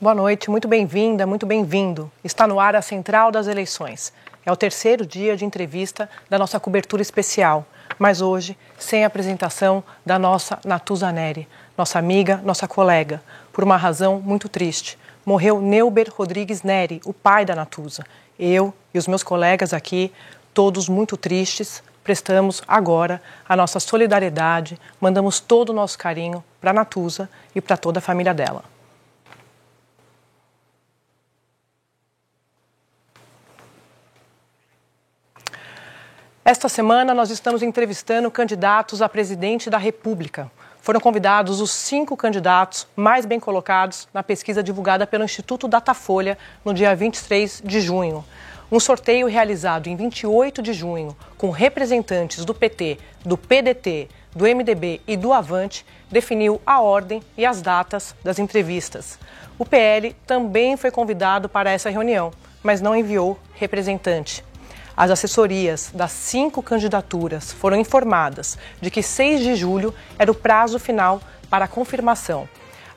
Boa noite, muito bem-vinda, muito bem-vindo. Está no ar a Central das Eleições. É o terceiro dia de entrevista da nossa cobertura especial, mas hoje sem a apresentação da nossa Natuza Neri, nossa amiga, nossa colega, por uma razão muito triste. Morreu Neuber Rodrigues Neri, o pai da Natuza. Eu e os meus colegas aqui, todos muito tristes, prestamos agora a nossa solidariedade, mandamos todo o nosso carinho para a Natuza e para toda a família dela. Esta semana, nós estamos entrevistando candidatos a presidente da República. Foram convidados os cinco candidatos mais bem colocados na pesquisa divulgada pelo Instituto Datafolha no dia 23 de junho. Um sorteio realizado em 28 de junho, com representantes do PT, do PDT, do MDB e do Avante, definiu a ordem e as datas das entrevistas. O PL também foi convidado para essa reunião, mas não enviou representante. As assessorias das cinco candidaturas foram informadas de que 6 de julho era o prazo final para a confirmação.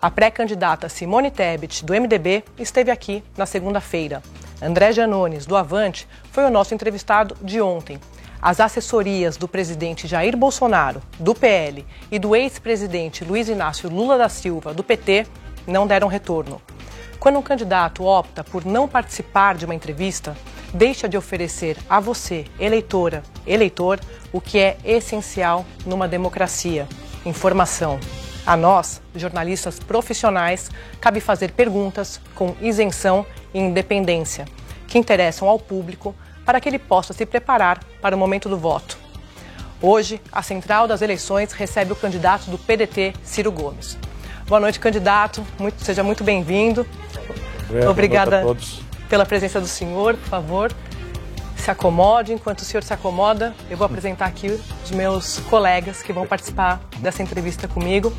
A pré-candidata Simone Tebet, do MDB, esteve aqui na segunda-feira. André Janones, do Avante, foi o nosso entrevistado de ontem. As assessorias do presidente Jair Bolsonaro, do PL, e do ex-presidente Luiz Inácio Lula da Silva, do PT, não deram retorno. Quando um candidato opta por não participar de uma entrevista, deixa de oferecer a você, eleitora, eleitor, o que é essencial numa democracia: informação. A nós, jornalistas profissionais, cabe fazer perguntas com isenção e independência, que interessam ao público para que ele possa se preparar para o momento do voto. Hoje, a Central das Eleições recebe o candidato do PDT, Ciro Gomes. Boa noite, candidato. Muito, seja muito bem-vindo. Obrigada. a todos pela presença do senhor, por favor. Se acomode. Enquanto o senhor se acomoda, eu vou apresentar aqui os meus colegas que vão participar dessa entrevista comigo.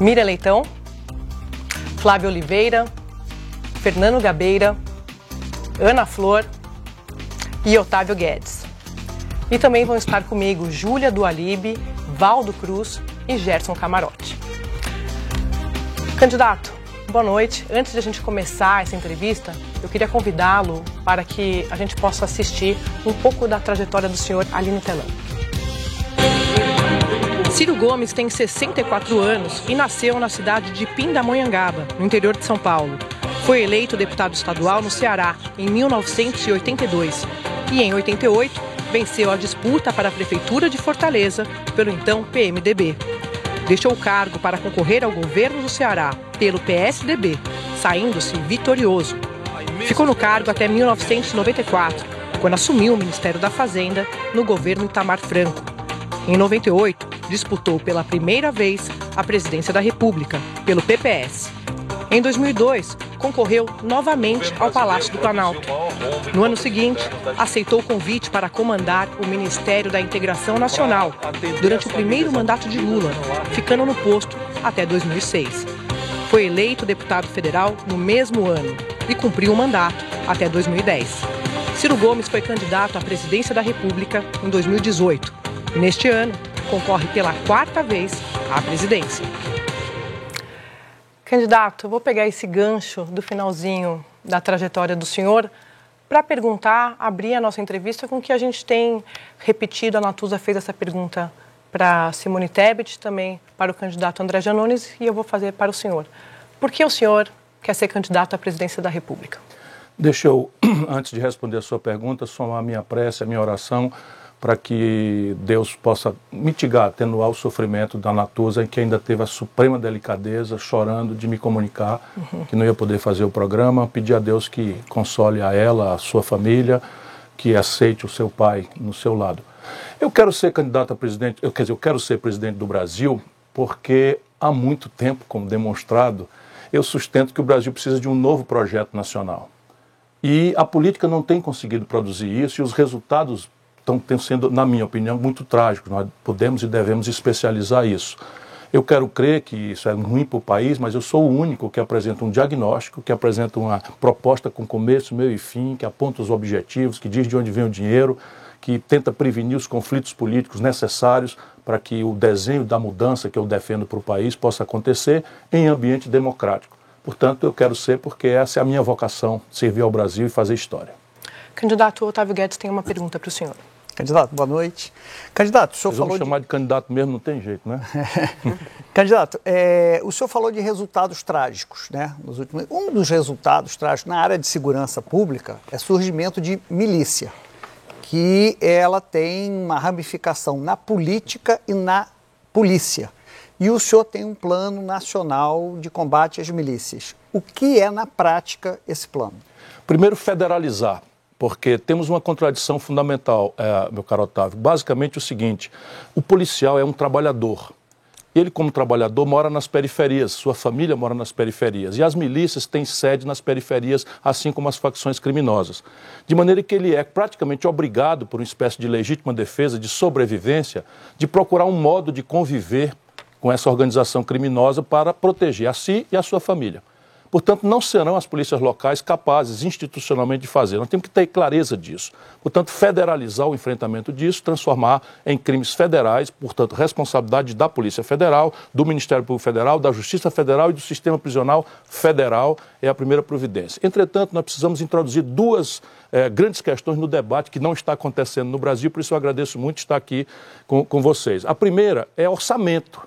Mira Leitão, Flávio Oliveira, Fernando Gabeira, Ana Flor e Otávio Guedes. E também vão estar comigo Júlia Dualibe, Valdo Cruz e Gerson Camarote. Candidato, boa noite. Antes de a gente começar essa entrevista, eu queria convidá-lo para que a gente possa assistir um pouco da trajetória do senhor ali no telão. Ciro Gomes tem 64 anos e nasceu na cidade de Pindamonhangaba, no interior de São Paulo. Foi eleito deputado estadual no Ceará em 1982 e, em 88, venceu a disputa para a Prefeitura de Fortaleza pelo então PMDB. Deixou o cargo para concorrer ao governo do Ceará pelo PSDB, saindo-se vitorioso. Ficou no cargo até 1994, quando assumiu o Ministério da Fazenda no governo Itamar Franco. Em 98, disputou pela primeira vez a presidência da República, pelo PPS. Em 2002, concorreu novamente ao Palácio do Planalto. No ano seguinte, aceitou o convite para comandar o Ministério da Integração Nacional durante o primeiro mandato de Lula, ficando no posto até 2006. Foi eleito deputado federal no mesmo ano e cumpriu o mandato até 2010. Ciro Gomes foi candidato à presidência da República em 2018 e, neste ano, concorre pela quarta vez à presidência. Candidato, vou pegar esse gancho do finalzinho da trajetória do senhor para perguntar, abrir a nossa entrevista com o que a gente tem repetido. A Natuza fez essa pergunta para Simone Tebet, também para o candidato André Janones, e eu vou fazer para o senhor. Por que o senhor quer ser candidato à presidência da República? Deixa eu, antes de responder a sua pergunta, somar a minha prece, a minha oração para que Deus possa mitigar, atenuar o sofrimento da Natuza, que ainda teve a suprema delicadeza, chorando de me comunicar uhum. que não ia poder fazer o programa. Pedir a Deus que console a ela, a sua família, que aceite o seu pai no seu lado. Eu quero ser candidato a presidente, eu, quer dizer, eu quero ser presidente do Brasil porque há muito tempo, como demonstrado, eu sustento que o Brasil precisa de um novo projeto nacional. E a política não tem conseguido produzir isso e os resultados estão sendo, na minha opinião, muito trágicos. Nós podemos e devemos especializar isso. Eu quero crer que isso é ruim para o país, mas eu sou o único que apresenta um diagnóstico, que apresenta uma proposta com começo, meio e fim, que aponta os objetivos, que diz de onde vem o dinheiro, que tenta prevenir os conflitos políticos necessários para que o desenho da mudança que eu defendo para o país possa acontecer em ambiente democrático Portanto, eu quero ser porque essa é a minha vocação, servir ao Brasil e fazer história. Candidato Otávio Guedes tem uma pergunta para o senhor. Candidato, boa noite. Candidato, o senhor Mas falou. Chamar de... de candidato mesmo, não tem jeito, né? candidato, é, o senhor falou de resultados trágicos, né? Nos últimos... Um dos resultados trágicos na área de segurança pública é surgimento de milícia, que ela tem uma ramificação na política e na polícia. E o senhor tem um plano nacional de combate às milícias. O que é, na prática, esse plano? Primeiro, federalizar porque temos uma contradição fundamental, é, meu caro Otávio. Basicamente o seguinte: o policial é um trabalhador. Ele, como trabalhador, mora nas periferias, sua família mora nas periferias. E as milícias têm sede nas periferias, assim como as facções criminosas. De maneira que ele é praticamente obrigado, por uma espécie de legítima defesa, de sobrevivência, de procurar um modo de conviver com essa organização criminosa para proteger a si e a sua família. Portanto, não serão as polícias locais capazes institucionalmente de fazer. Nós temos que ter clareza disso. Portanto, federalizar o enfrentamento disso, transformar em crimes federais, portanto, responsabilidade da Polícia Federal, do Ministério Público Federal, da Justiça Federal e do Sistema Prisional Federal é a primeira providência. Entretanto, nós precisamos introduzir duas eh, grandes questões no debate que não está acontecendo no Brasil, por isso eu agradeço muito estar aqui com, com vocês. A primeira é orçamento.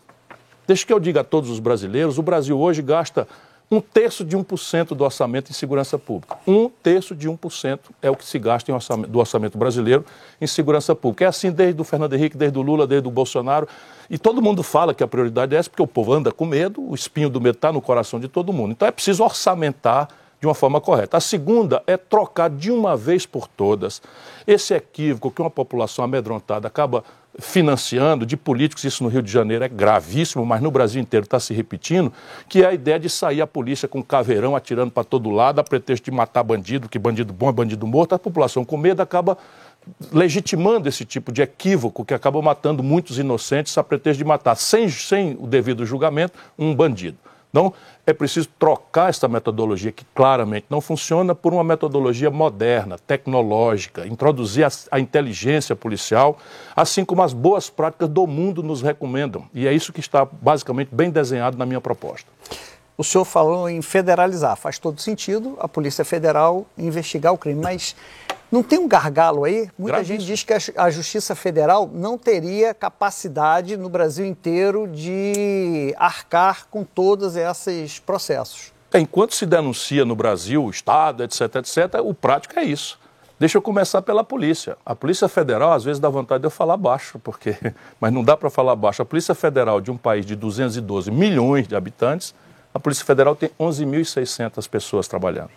Deixa que eu diga a todos os brasileiros, o Brasil hoje gasta um terço de 1% do orçamento em segurança pública. Um terço de 1% é o que se gasta orçamento, do orçamento brasileiro em segurança pública. É assim desde o Fernando Henrique, desde o Lula, desde o Bolsonaro. E todo mundo fala que a prioridade é essa, porque o povo anda com medo, o espinho do medo está no coração de todo mundo. Então é preciso orçamentar de uma forma correta. A segunda é trocar de uma vez por todas esse equívoco que uma população amedrontada acaba financiando de políticos, isso no Rio de Janeiro é gravíssimo, mas no Brasil inteiro está se repetindo, que é a ideia de sair a polícia com caveirão atirando para todo lado, a pretexto de matar bandido, que bandido bom é bandido morto, a população com medo acaba legitimando esse tipo de equívoco que acaba matando muitos inocentes a pretexto de matar, sem, sem o devido julgamento, um bandido. Então, é preciso trocar essa metodologia que claramente não funciona por uma metodologia moderna, tecnológica, introduzir a, a, inteligência policial, assim como as boas práticas do mundo nos recomendam. E é isso que está basicamente bem desenhado na minha proposta. O senhor falou em federalizar, faz todo sentido a Polícia Federal investigar o crime, mas não tem um gargalo aí? Muita Gravíssimo. gente diz que a Justiça Federal não teria capacidade no Brasil inteiro de arcar com todos esses processos. Enquanto se denuncia no Brasil, o Estado, etc, etc, o prático é isso. Deixa eu começar pela polícia. A Polícia Federal, às vezes, dá vontade de eu falar baixo, porque... mas não dá para falar baixo. A Polícia Federal de um país de 212 milhões de habitantes, a Polícia Federal tem 11.600 pessoas trabalhando.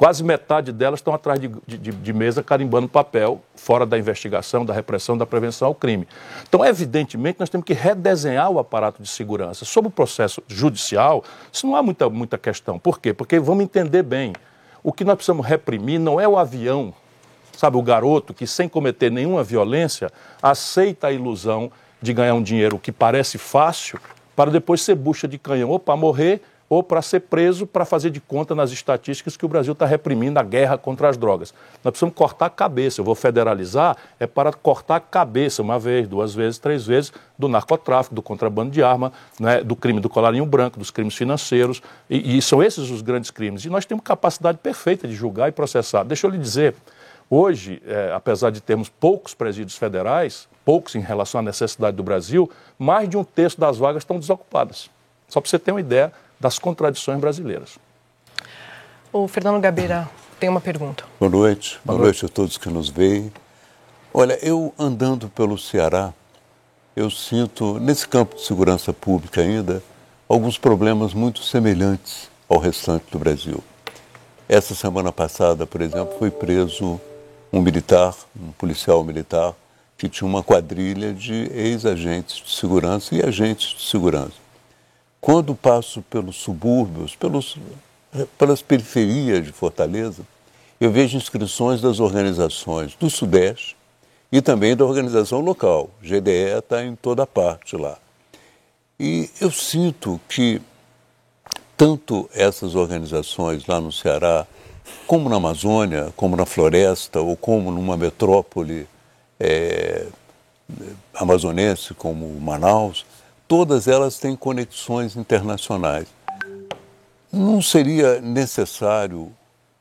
Quase metade delas estão atrás de, de, de, mesa carimbando papel, fora da investigação, da repressão, da prevenção ao crime. Então, evidentemente, nós temos que redesenhar o aparato de segurança. Sobre o processo judicial, isso não há muita, muita questão. Por quê? Porque vamos entender bem. O que nós precisamos reprimir não é o avião, sabe, o garoto que, sem cometer nenhuma violência, aceita a ilusão de ganhar um dinheiro que parece fácil para depois ser bucha de canhão ou para morrer ou para ser preso para fazer de conta nas estatísticas que o Brasil está reprimindo a guerra contra as drogas. Nós precisamos cortar a cabeça. Eu vou federalizar é para cortar a cabeça uma vez, duas vezes, três vezes do narcotráfico, do contrabando de arma, né, do crime do colarinho branco, dos crimes financeiros. E, e são esses os grandes crimes. E nós temos capacidade perfeita de julgar e processar. Deixa eu lhe dizer, hoje, é, apesar de termos poucos presídios federais, poucos em relação à necessidade do Brasil, mais de um terço das vagas estão desocupadas. Só para você ter uma ideia das contradições brasileiras. O Fernando Gabeira tem uma pergunta. Boa noite. Boa, Boa noite. noite a todos que nos veem. Olha, eu andando pelo Ceará, eu sinto, nesse campo de segurança pública ainda, alguns problemas muito semelhantes ao restante do Brasil. Essa semana passada, por exemplo, foi preso um militar, um policial militar, que tinha uma quadrilha de ex-agentes de segurança e agentes de segurança. Quando passo pelos subúrbios, pelos, pelas periferias de Fortaleza, eu vejo inscrições das organizações do Sudeste e também da organização local. GDE está em toda parte lá. E eu sinto que tanto essas organizações lá no Ceará, como na Amazônia, como na floresta, ou como numa metrópole é, amazonense como Manaus, todas elas têm conexões internacionais. Não seria necessário,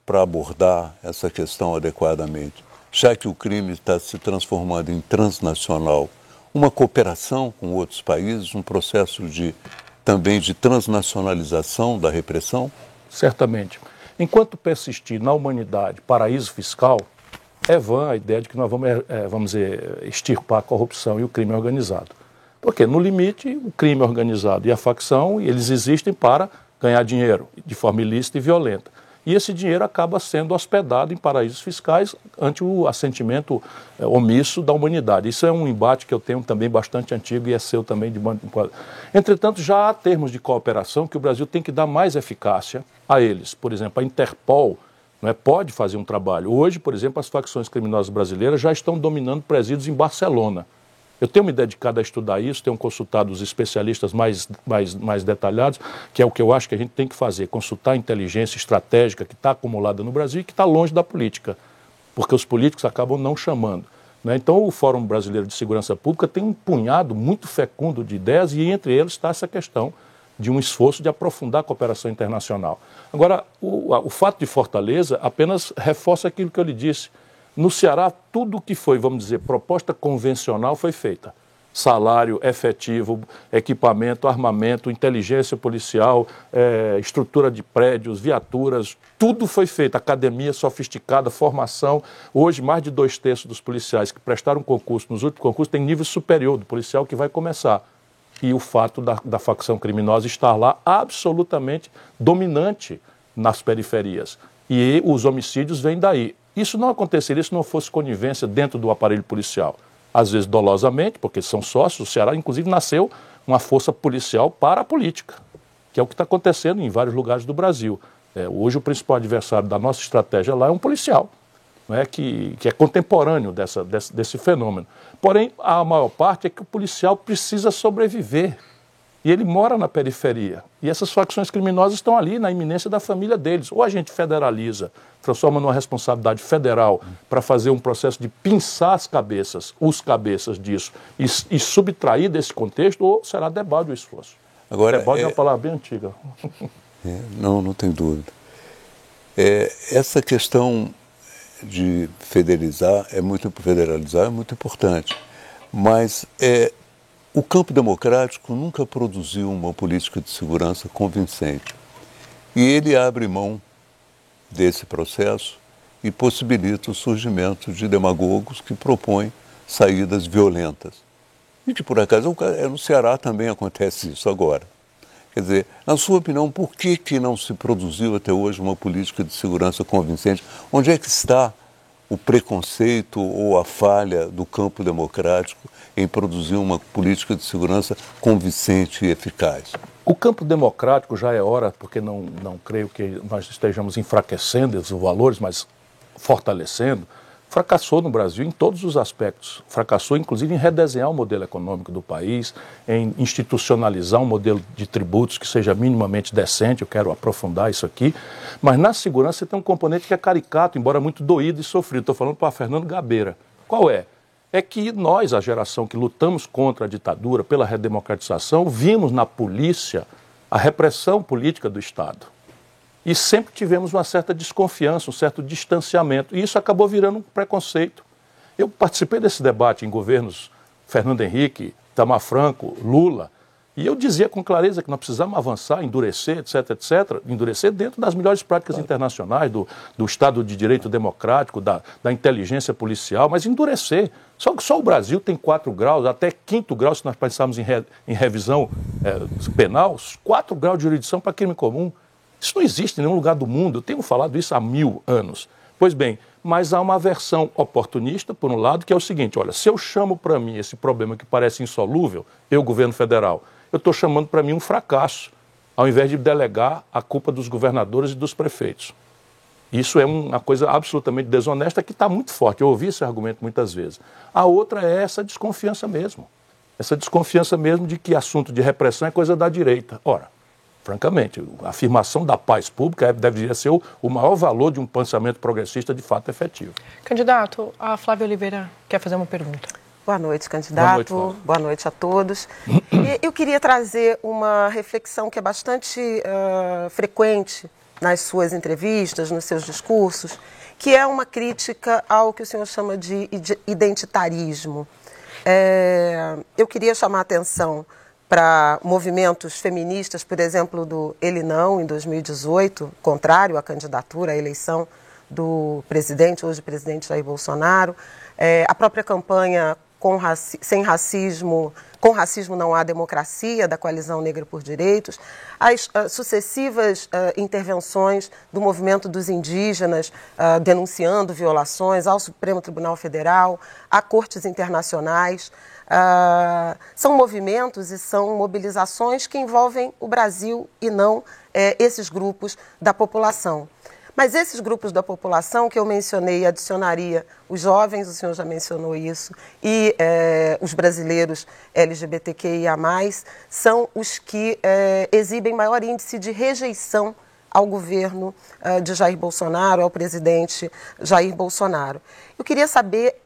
para abordar essa questão adequadamente, já que o crime está se transformando em transnacional, uma cooperação com outros países, um processo de também de transnacionalização da repressão? Certamente. Enquanto persistir na humanidade paraíso fiscal, é vã a ideia de que nós vamos, é, vamos dizer, extirpar a corrupção e o crime organizado. Porque, no limite, o crime organizado e a facção, eles existem para ganhar dinheiro de forma ilícita e violenta e esse dinheiro acaba sendo hospedado em paraísos fiscais ante o assentimento é, omisso da humanidade. Isso é um embate que eu tenho também bastante antigo e é seu também. De... Entretanto, já há termos de cooperação que o Brasil tem que dar mais eficácia a eles. Por exemplo, a Interpol não é, pode fazer um trabalho. Hoje, por exemplo, as facções criminosas brasileiras já estão dominando presídios em Barcelona. Eu tenho me dedicado a estudar isso, tenho consultado os especialistas mais, mais, mais detalhados, que é o que eu acho que a gente tem que fazer, consultar a inteligência estratégica que está acumulada no Brasil e que está longe da política, porque os políticos acabam não chamando. Né? Então, o Fórum Brasileiro de Segurança Pública tem um punhado muito fecundo de ideias e entre eles está essa questão de um esforço de aprofundar a cooperação internacional. Agora, o, o fato de Fortaleza apenas reforça aquilo que eu lhe disse no Ceará, tudo que foi, vamos dizer, proposta convencional foi feita. Salário efetivo, equipamento, armamento, inteligência policial, é, estrutura de prédios, viaturas, tudo foi feito. Academia sofisticada, formação. Hoje, mais de dois terços dos policiais que prestaram concurso nos últimos concursos têm nível superior do policial que vai começar. E o fato da, da facção criminosa estar lá absolutamente dominante nas periferias. E os homicídios vêm daí. Isso não aconteceria se não fosse conivência dentro do aparelho policial. Às vezes dolosamente, porque são sócios, o Ceará inclusive nasceu uma força policial para a política, que é o que está acontecendo em vários lugares do Brasil. É, hoje o principal adversário da nossa estratégia lá é um policial, não é? Que, que é contemporâneo dessa, desse, desse fenômeno. Porém, a maior parte é que o policial precisa sobreviver. E ele mora na periferia. E essas facções criminosas estão ali na iminência da família deles. Ou a gente federaliza, transforma numa responsabilidade federal para fazer um processo de pinçar as cabeças, os cabeças disso, e, e subtrair desse contexto, ou será debate o esforço. Agora, debate é, é uma palavra bem antiga. É, não, não tem dúvida. É, essa questão de federalizar é muito federalizar é muito importante, mas é, o campo democrático nunca produziu uma política de segurança convincente. E ele abre mão desse processo e possibilita o surgimento de demagogos que propõem saídas violentas. E que, por acaso, é no Ceará também acontece isso agora. Quer dizer, na sua opinião, por que, que não se produziu até hoje uma política de segurança convincente? Onde é que está o preconceito ou a falha do campo democrático em produzir uma política de segurança convincente e eficaz? O campo democrático já é hora, porque não, não creio que nós estejamos enfraquecendo os valores, mas fortalecendo, fracassou no Brasil em todos os aspectos. Fracassou, inclusive, em redesenhar o modelo econômico do país, em institucionalizar um modelo de tributos que seja minimamente decente. Eu quero aprofundar isso aqui. Mas na segurança tem um componente que é caricato, embora muito doído e sofrido. Estou falando para Fernando Gabeira. Qual é? É que nós, a geração que lutamos contra a ditadura, pela redemocratização, vimos na polícia a repressão política do Estado e sempre tivemos uma certa desconfiança, um certo distanciamento. E isso acabou virando um preconceito. Eu participei desse debate em governos Fernando Henrique, Tamar Franco, Lula, e eu dizia com clareza que nós precisamos avançar, endurecer, etc, etc, endurecer dentro das melhores práticas claro. internacionais, do, do Estado de Direito Democrático, da, da inteligência policial, mas endurecer. Só que só o Brasil tem quatro graus, até quinto grau, se nós pensarmos em, re, em revisão é, penal, quatro graus de jurisdição para crime comum. Isso não existe em nenhum lugar do mundo. Eu tenho falado isso há mil anos. Pois bem, mas há uma versão oportunista, por um lado, que é o seguinte: olha, se eu chamo para mim esse problema que parece insolúvel, eu, governo federal, eu estou chamando para mim um fracasso, ao invés de delegar a culpa dos governadores e dos prefeitos. Isso é uma coisa absolutamente desonesta que está muito forte. Eu ouvi esse argumento muitas vezes. A outra é essa desconfiança mesmo. Essa desconfiança mesmo de que assunto de repressão é coisa da direita. Ora, francamente. A afirmação da paz pública é, deveria ser o, o maior valor de um pensamento progressista de fato efetivo. Candidato, a Flávia Oliveira quer fazer uma pergunta. Boa noite, candidato. Boa noite, Boa noite a todos. E eu queria trazer uma reflexão que é bastante uh, frequente nas suas entrevistas, nos seus discursos, que é uma crítica ao que o senhor chama de identitarismo. É, eu queria chamar a atenção para movimentos feministas, por exemplo, do Ele Não, em 2018, contrário à candidatura à eleição do presidente, hoje presidente Jair Bolsonaro, é, a própria campanha raci sem racismo, com racismo não há democracia, da Coalizão Negra por Direitos, as uh, sucessivas uh, intervenções do movimento dos indígenas uh, denunciando violações ao Supremo Tribunal Federal, a cortes internacionais. são movimentos e são mobilizações que envolvem o Brasil e não eh, esses grupos da população. Mas esses grupos da população que eu mencionei, adicionaria os jovens, o senhor já mencionou isso, e é, os brasileiros LGBTQIA, são os que é, exibem maior índice de rejeição ao governo uh, de Jair Bolsonaro, ao presidente Jair Bolsonaro. Eu queria saber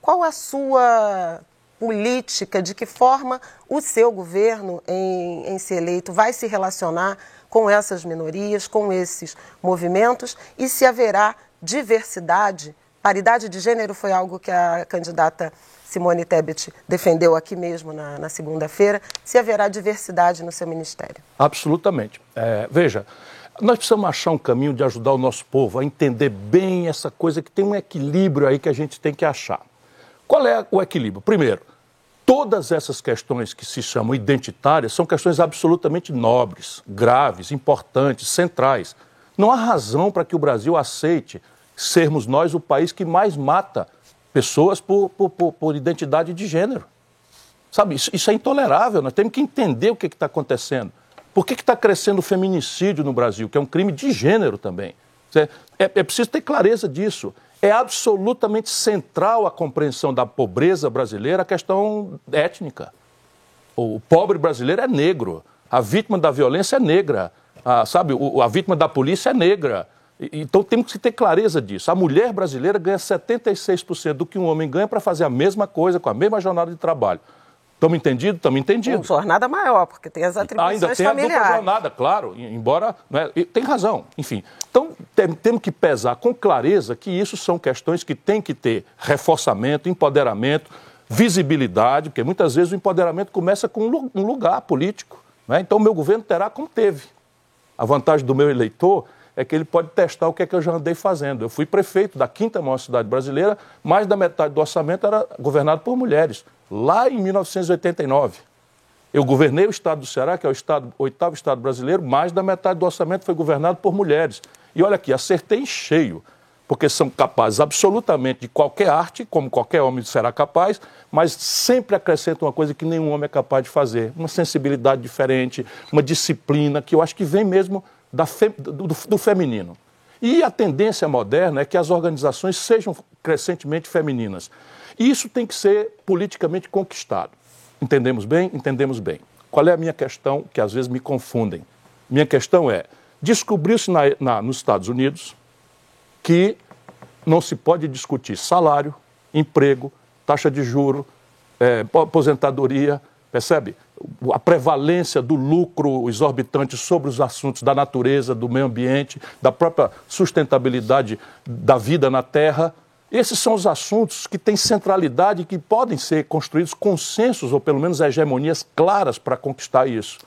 qual a sua política, de que forma o seu governo, em, em ser eleito, vai se relacionar com essas minorias, com esses movimentos e se haverá diversidade. Paridade de gênero foi algo que a candidata Simone Tebet defendeu aqui mesmo na, na segunda-feira. Se haverá diversidade no seu ministério? Absolutamente. É, veja, nós precisamos achar um caminho de ajudar o nosso povo a entender bem essa coisa que tem um equilíbrio aí que a gente tem que achar. Qual é o equilíbrio? Primeiro, Todas essas questões que se chamam identitárias são questões absolutamente nobres, graves, importantes, centrais. Não há razão para que o Brasil aceite sermos nós o país que mais mata pessoas por, por, por, por identidade de gênero. Sabe, isso, isso, é intolerável, nós temos que entender o que está acontecendo. Por que está crescendo o feminicídio no Brasil, que é um crime de gênero também? É, é, é preciso ter clareza disso é absolutamente central à compreensão da pobreza brasileira a questão étnica. O pobre brasileiro é negro, a vítima da violência é negra, a, sabe, a vítima da polícia é negra. Então temos que ter clareza disso. A mulher brasileira ganha 76% do que um homem ganha para fazer a mesma coisa, com a mesma jornada de trabalho. Estamos entendidos? Estamos entendidos. Com jornada maior, porque tem as atribuições Ainda tem familiares. a dupla jornada, claro, embora... Né, tem razão, enfim. Então, tem, temos que pesar com clareza que isso são questões que têm que ter reforçamento, empoderamento, visibilidade, porque muitas vezes o empoderamento começa com um lugar político. Né? Então, o meu governo terá como teve. A vantagem do meu eleitor é que ele pode testar o que é que eu já andei fazendo. Eu fui prefeito da quinta maior cidade brasileira, mais da metade do orçamento era governado por mulheres lá em 1989. Eu governei o estado do Ceará, que é o estado, oitavo estado brasileiro, mais da metade do orçamento foi governado por mulheres. E olha aqui, acertei em cheio, porque são capazes absolutamente de qualquer arte, como qualquer homem será capaz, mas sempre acrescentam uma coisa que nenhum homem é capaz de fazer: uma sensibilidade diferente, uma disciplina, que eu acho que vem mesmo fe, do, do, do feminino. E a tendência moderna é que as organizações sejam crescentemente femininas. Isso tem que ser politicamente conquistado. Entendemos bem? Entendemos bem. Qual é a minha questão que às vezes me confundem? Minha questão é: descobriu-se nos Estados Unidos que não se pode discutir salário, emprego, taxa de juro, é, aposentadoria, percebe? A prevalência do lucro exorbitante sobre os assuntos da natureza, do meio ambiente, da própria sustentabilidade da vida na Terra esses são os assuntos que têm centralidade e que podem ser construídos consensos ou pelo menos hegemonias claras para conquistar isso.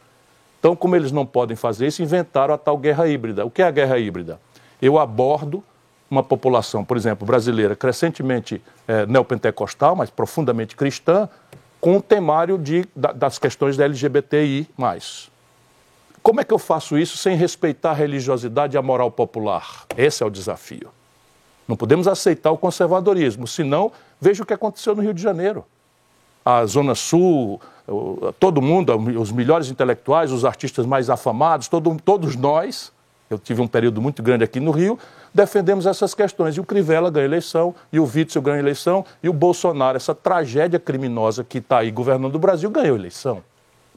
Então, como eles não podem fazer isso, inventaram a tal guerra híbrida. O que é a guerra híbrida? Eu abordo uma população, por exemplo, brasileira, crescentemente é, neopentecostal, mas profundamente cristã, com o temário de, das questões da LGBTI. Como é que eu faço isso sem respeitar a religiosidade e a moral popular? Esse é o desafio. Não podemos aceitar o conservadorismo, senão veja o que aconteceu no Rio de Janeiro. A Zona Sul, todo mundo, os melhores intelectuais, os artistas mais afamados, todo, todos nós, eu tive um período muito grande aqui no Rio, defendemos essas questões. E o Crivella ganha eleição, e o Witzel ganha eleição, e o Bolsonaro, essa tragédia criminosa que está aí governando o Brasil, ganhou eleição.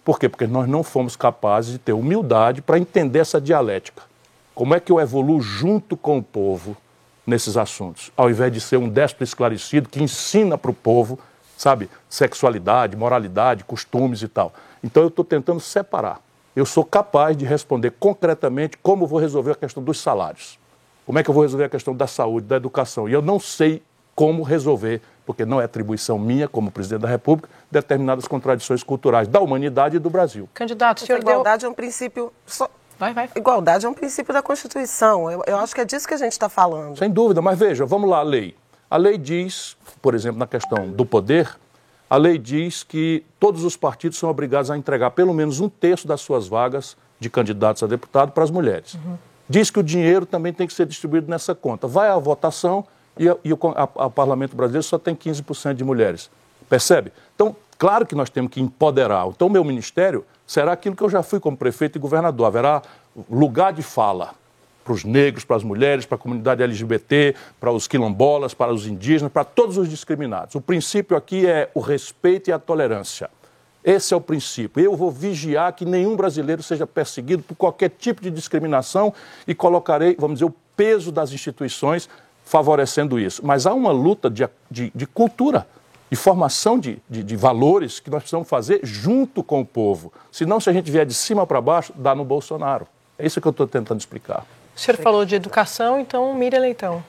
Por quê? Porque nós não fomos capazes de ter humildade para entender essa dialética. Como é que eu evoluo junto com o povo? Nesses assuntos, ao invés de ser um déspota esclarecido que ensina para o povo sabe, sexualidade, moralidade, costumes e tal. Então eu estou tentando separar. Eu sou capaz de responder concretamente como vou resolver a questão dos salários. Como é que eu vou resolver a questão da saúde, da educação? E eu não sei como resolver, porque não é atribuição minha, como presidente da República, determinadas contradições culturais da humanidade e do Brasil. Candidato, senhor. A igualdade deu... é um princípio. Só... Vai, vai. Igualdade é um princípio da Constituição. Eu, eu acho que é disso que a gente está falando. Sem dúvida, mas veja, vamos lá, a lei. A lei diz, por exemplo, na questão do poder, a lei diz que todos os partidos são obrigados a entregar pelo menos um terço das suas vagas de candidatos a deputado para as mulheres. Uhum. Diz que o dinheiro também tem que ser distribuído nessa conta. Vai à votação e, e o a, a Parlamento Brasileiro só tem 15% de mulheres. Percebe? Então, claro que nós temos que empoderar. Então, o meu ministério será aquilo que eu já fui como prefeito e governador. Haverá lugar de fala para os negros, para as mulheres, para a comunidade LGBT, para os quilombolas, para os indígenas, para todos os discriminados. O princípio aqui é o respeito e a tolerância. Esse é o princípio. Eu vou vigiar que nenhum brasileiro seja perseguido por qualquer tipo de discriminação e colocarei, vamos dizer, o peso das instituições favorecendo isso. Mas há uma luta de, de, de cultura, de formação de, de, de, valores que nós precisamos fazer junto com o povo. Senão, se a gente vier de cima para baixo, dá no Bolsonaro. É isso que eu estou tentando explicar. O senhor falou de educação, então Miriam Leitão.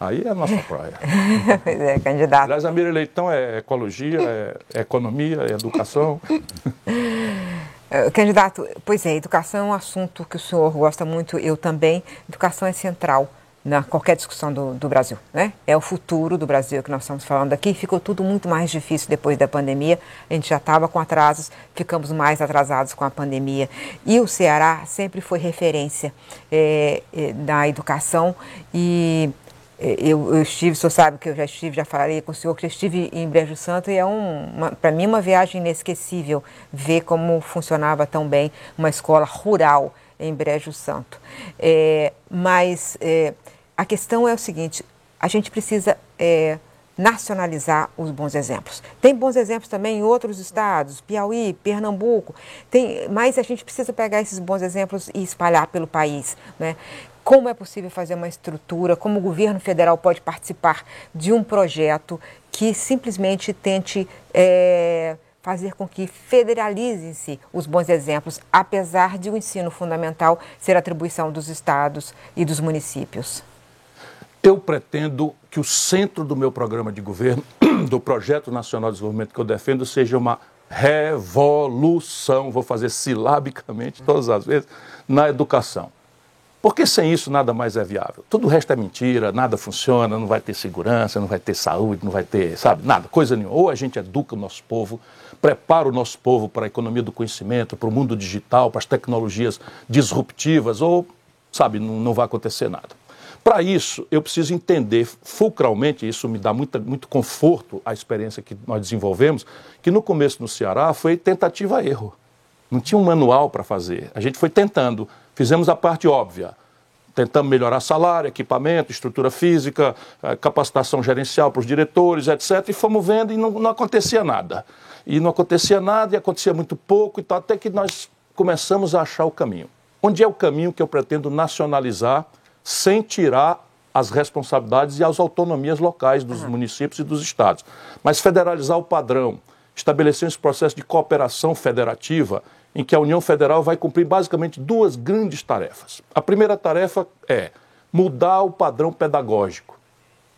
Aí é a nossa praia. pois é, candidato. Aliás, a Miriam Leitão é ecologia, é, é economia, é educação. Eh, candidato, pois é, educação é um assunto que o senhor gosta muito, eu também. Educação é central na qualquer discussão do, do, Brasil, né? É o futuro do Brasil que nós estamos falando aqui. Ficou tudo muito mais difícil depois da pandemia. A gente já estava com atrasos, ficamos mais atrasados com a pandemia. E o Ceará sempre foi referência é, é, na educação e eu, eu, estive, o senhor sabe que eu já estive, já falei com o senhor que já estive em Brejo Santo e é um, para mim uma viagem inesquecível ver como funcionava tão bem uma escola rural em Brejo Santo. É, mas é, a questão é o seguinte: a gente precisa é, nacionalizar os bons exemplos. Tem bons exemplos também em outros estados, Piauí, Pernambuco, tem, mas a gente precisa pegar esses bons exemplos e espalhar pelo país. Né? Como é possível fazer uma estrutura, como o governo federal pode participar de um projeto que simplesmente tente. É, fazer com que federalizem-se os bons exemplos, apesar de o ensino fundamental ser atribuição dos estados e dos municípios? Eu pretendo que o centro do meu programa de governo, do Projeto Nacional de Desenvolvimento que eu defendo, seja uma revolução, vou fazer silabicamente todas as vezes, na educação. Porque sem isso nada mais é viável. Tudo o resto é mentira, nada funciona, não vai ter segurança, não vai ter saúde, não vai ter, sabe, nada, coisa nenhuma. Ou a gente educa o nosso povo, prepara o nosso povo para a economia do conhecimento, para o mundo digital, para as tecnologias disruptivas, ou, sabe, não, não vai acontecer nada. Para isso, eu preciso entender fulcralmente, isso me dá muita, muito conforto a experiência que nós desenvolvemos, que no começo no Ceará foi tentativa-erro. Não tinha um manual para fazer. A gente foi tentando, fizemos a parte óbvia. Tentamos melhorar salário, equipamento, estrutura física, eh, capacitação gerencial para os diretores, etc. E fomos vendo e não, não acontecia nada. E não acontecia nada, e acontecia muito pouco, e tal, até que nós começamos a achar o caminho. Onde é o caminho que eu pretendo nacionalizar sem tirar as responsabilidades e as autonomias locais dos uhum. municípios e dos estados. Mas federalizar o padrão, estabelecer esse processo de cooperação federativa, em que a União Federal vai cumprir basicamente duas grandes tarefas. A primeira tarefa é mudar o padrão pedagógico.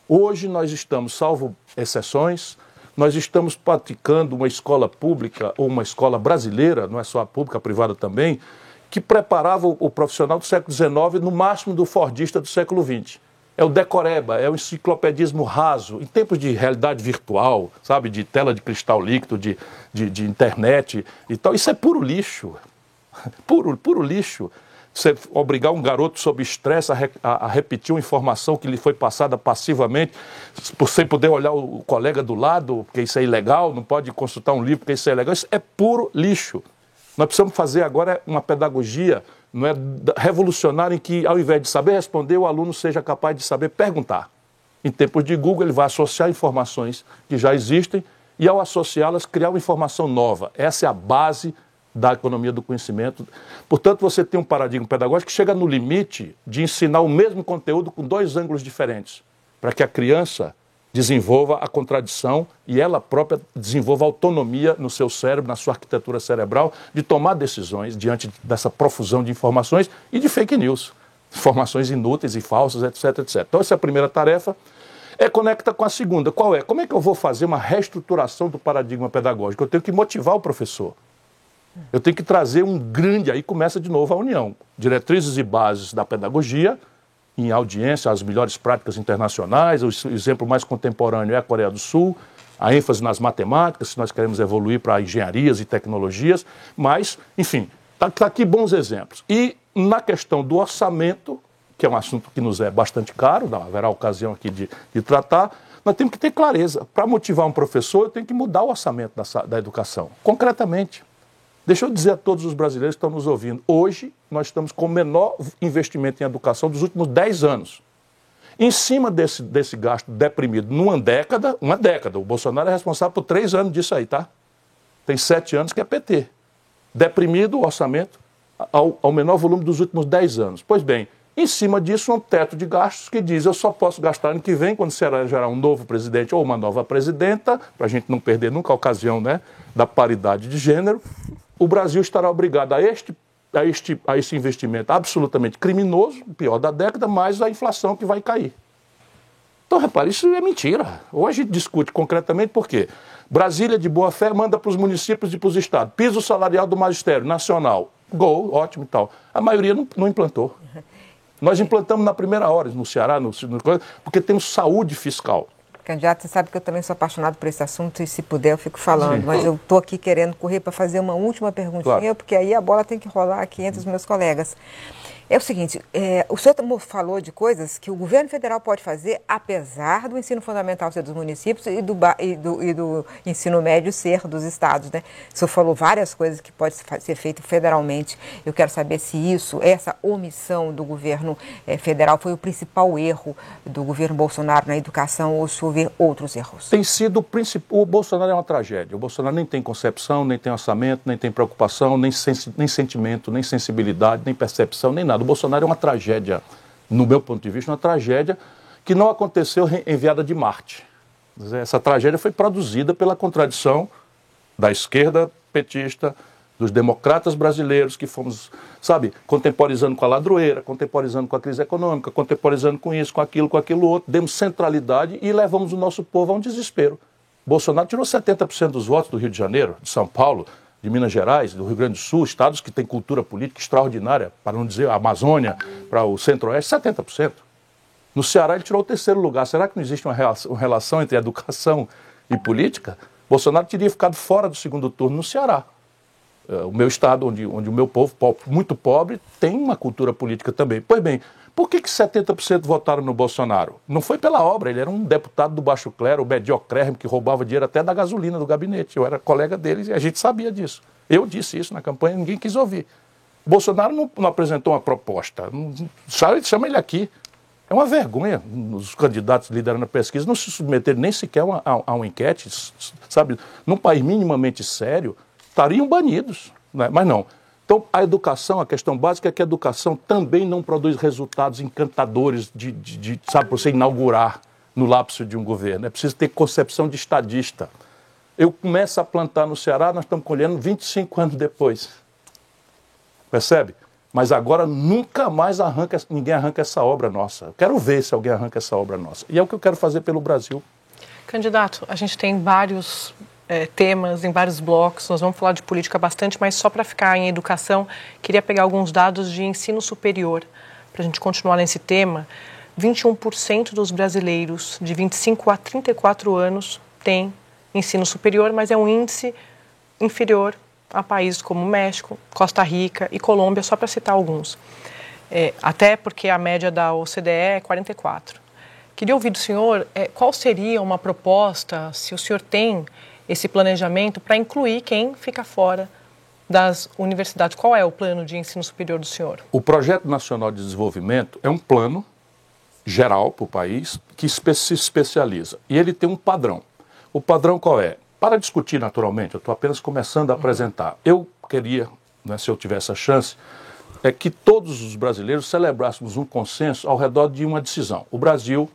Hoje nós estamos, salvo exceções, nós estamos praticando uma escola pública ou uma escola brasileira, não é só a pública, a privada também, que preparava o, profissional do século XIX no máximo do fordista do século XX. É o decoreba, é o enciclopedismo raso. Em tempos de realidade virtual, sabe, de tela de cristal líquido, de, de, de internet e tal, isso é puro lixo. Puro, puro lixo. Você obrigar um garoto sob estresse a, re, a, a, repetir uma informação que lhe foi passada passivamente, sem poder olhar o, o colega do lado, porque isso é ilegal, não pode consultar um livro porque isso é ilegal, isso é puro lixo. Nós precisamos fazer agora uma pedagogia não é, revolucionária em que, ao invés de saber responder, o aluno seja capaz de saber perguntar. Em tempos de Google, ele vai associar informações que já existem e, ao associá-las, criar uma informação nova. Essa é a base da economia do conhecimento. Portanto, você tem um paradigma pedagógico que chega no limite de ensinar o mesmo conteúdo com dois ângulos diferentes, para que a criança desenvolva a contradição e ela própria desenvolva autonomia no seu cérebro, na sua arquitetura cerebral, de tomar decisões diante dessa profusão de informações e de fake news, informações inúteis e falsas, etc, etc. Então, essa é a primeira tarefa. É conecta com a segunda. Qual é? Como é que eu vou fazer uma reestruturação do paradigma pedagógico? Eu tenho que motivar o professor. Eu tenho que trazer um grande, aí começa de novo a união. Diretrizes e bases da pedagogia, em audiência as melhores práticas internacionais. O exemplo mais contemporâneo é a Coreia do Sul, a ênfase nas matemáticas, se nós queremos evoluir para engenharias e tecnologias, mas, enfim, está tá aqui bons exemplos. E na questão do orçamento, que é um assunto que nos é bastante caro, não haverá ocasião aqui de, de tratar, nós temos que ter clareza. Para motivar um professor, eu tenho que mudar o orçamento da, da educação, concretamente. Deixa eu dizer a todos os brasileiros que estão nos ouvindo: hoje nós estamos com o menor investimento em educação dos últimos 10 anos. Em cima desse, desse gasto deprimido numa década, uma década, o Bolsonaro é responsável por três anos disso aí, tá? Tem sete anos que é PT. Deprimido o orçamento ao, ao menor volume dos últimos 10 anos. Pois bem, em cima disso, um teto de gastos que diz eu só posso gastar ano que vem, quando será gerar um novo presidente ou uma nova presidenta, para a gente não perder nunca a ocasião né, da paridade de gênero o Brasil estará obrigado a este, a este, a esse investimento absolutamente criminoso, o pior da década, mais a inflação que vai cair. Então, repare, isso é mentira. Hoje discute concretamente por quê? Brasília, de boa fé, manda para os municípios e para os estados. Piso salarial do magistério nacional. Gol, ótimo e tal. A maioria não, não implantou. Nós implantamos na primeira hora, no Ceará, no, no, porque temos saúde fiscal. Candidato, você sabe que eu também sou apaixonado por esse assunto e se puder eu fico falando, Sim. mas eu estou aqui querendo correr para fazer uma última perguntinha, claro. porque aí a bola tem que rolar aqui entre os meus colegas. É o seguinte, é, o senhor falou de coisas que o governo federal pode fazer, apesar do ensino fundamental ser dos municípios e do, e do, e do ensino médio ser dos estados. Né? O senhor falou várias coisas que pode ser feito federalmente. Eu quero saber se isso, essa omissão do governo é, federal foi o principal erro do governo Bolsonaro na educação ou se houver outros erros. Tem sido o principal. O Bolsonaro é uma tragédia. O Bolsonaro nem tem concepção, nem tem orçamento, nem tem preocupação, nem, sens nem sentimento, nem sensibilidade, nem percepção, nem nada do Bolsonaro é uma tragédia, no meu ponto de vista, uma tragédia que não aconteceu enviada de Marte. Essa tragédia foi produzida pela contradição da esquerda petista, dos democratas brasileiros que fomos, sabe, contemporizando com a ladroeira, contemporizando com a crise econômica, contemporizando com isso, com aquilo, com aquilo outro, demos centralidade e levamos o nosso povo a um desespero. Bolsonaro tirou 70% dos votos do Rio de Janeiro, de São Paulo, de Minas Gerais, do Rio Grande do Sul, estados que têm cultura política extraordinária, para não dizer a Amazônia, para o Centro-Oeste, 70%. No Ceará ele tirou o terceiro lugar. Será que não existe uma relação entre educação e política? Bolsonaro teria ficado fora do segundo turno no Ceará. É, o meu estado, onde, onde o meu povo, muito pobre, tem uma cultura política também. Pois bem, por que, que 70% votaram no Bolsonaro? Não foi pela obra, ele era um deputado do baixo clero, mediocrérrimo, que roubava dinheiro até da gasolina do gabinete. Eu era colega dele e a gente sabia disso. Eu disse isso na campanha, ninguém quis ouvir. O Bolsonaro não, não apresentou uma proposta. Não, chama ele aqui. É uma vergonha os candidatos liderando a pesquisa não se submeterem nem sequer a, a, a uma enquete, sabe? Num país minimamente sério, estariam banidos. Né? Mas não. Então, a educação, a questão básica é que a educação também não produz resultados encantadores de, de, de sabe, para você inaugurar no lapso de um governo. É preciso ter concepção de estadista. Eu começo a plantar no Ceará, nós estamos colhendo 25 anos depois. Percebe? Mas agora nunca mais arranca, ninguém arranca essa obra nossa. Eu quero ver se alguém arranca essa obra nossa. E é o que eu quero fazer pelo Brasil. Candidato, a gente tem vários é, temas, em vários blocos. Nós vamos falar de política bastante, mas só para ficar em educação, queria pegar alguns dados de ensino superior, para a gente continuar nesse tema. 21% dos brasileiros de 25 a 34 anos têm ensino superior, mas é um índice inferior a países como México, Costa Rica e Colômbia, só para citar alguns. É, até porque a média da OCDE é 44. Queria ouvir do senhor é, qual seria uma proposta, se o senhor tem esse planejamento para incluir quem fica fora das universidades. Qual é o plano de ensino superior do senhor? O Projeto Nacional de Desenvolvimento é um plano geral para o país que se especializa. E ele tem um padrão. O padrão qual é? Para discutir naturalmente, eu estou apenas começando a apresentar. Eu queria, né, se eu tivesse a chance, é que todos os brasileiros celebrássemos um consenso ao redor de uma decisão. O Brasil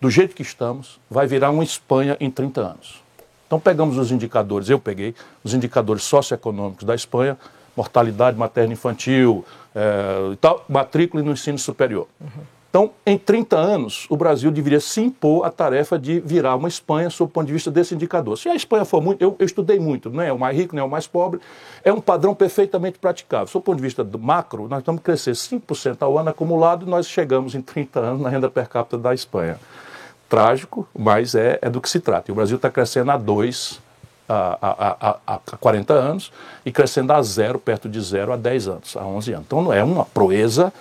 do jeito que estamos, vai virar uma Espanha em 30 anos. Então pegamos os indicadores, eu peguei os indicadores socioeconômicos da Espanha, mortalidade materna infantil é, e tal, matrícula no ensino superior. Uhum. Então, em 30 anos, o Brasil deveria se impor a tarefa de virar uma Espanha sob o ponto de vista desse indicador. Se a Espanha for muito, eu, eu estudei muito, não é o mais rico, não é o mais pobre, é um padrão perfeitamente praticável. Sob o ponto de vista do macro, nós vamos crescer 5% ao ano acumulado e nós chegamos em 30 anos na renda per capita da Espanha. Trágico, mas é, é do que se trata. E o Brasil está crescendo a 2 a, a, a, a 40 anos e crescendo a zero, perto de zero, há 10 anos, há 11 anos. Então não é uma proeza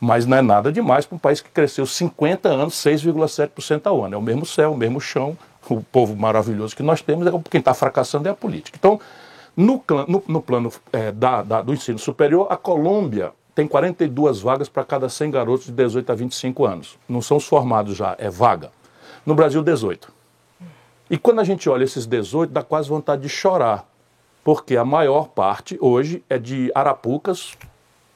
mas não é nada demais para um país que cresceu 50 anos, 6,7% ao ano. É o mesmo céu, o mesmo chão, o povo maravilhoso que nós temos, é quem está fracassando é a política. Então, no, no, no plano é, da, da, do ensino superior, a Colômbia tem 42 vagas para cada 100 garotos de 18 a 25 anos. Não são os formados já, é vaga. No Brasil, 18. E quando a gente olha esses 18, dá quase vontade de chorar, porque a maior parte hoje é de Arapucas,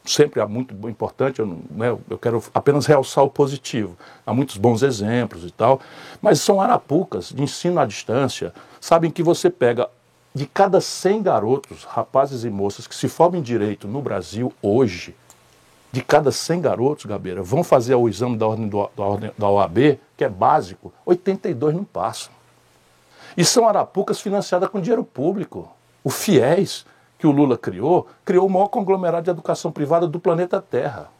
sempre há muito importante, eu, né, eu quero apenas realçar o positivo. Há muitos bons exemplos e tal, mas são arapucas de ensino à distância, sabem que você pega de cada 100 garotos, rapazes e moças que se formam em direito no Brasil hoje, de cada 100 garotos, Gabeira, vão fazer o exame da ordem, do, da, ordem da OAB, que é básico, 82 não passam. E são arapucas financiadas com dinheiro público. O FIES, que o Lula criou, criou o maior conglomerado de educação privada do planeta Terra.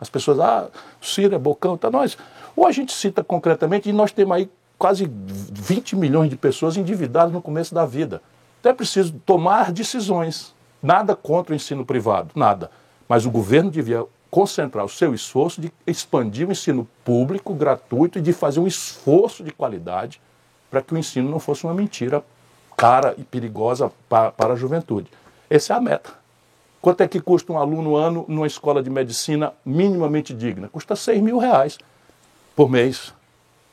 As pessoas, ah, Ciro é bocão, tá nós. Ou a gente cita concretamente, e nós temos aí quase 20 milhões de pessoas endividadas no começo da vida. Então é preciso tomar decisões. Nada contra o ensino privado, nada. Mas o governo devia concentrar o seu esforço de expandir o ensino público, gratuito, e de fazer um esforço de qualidade para que o ensino não fosse uma mentira cara e perigosa para, para a juventude. Essa é a meta. Quanto é que custa um aluno ano numa escola de medicina minimamente digna? Custa 6 mil reais por mês,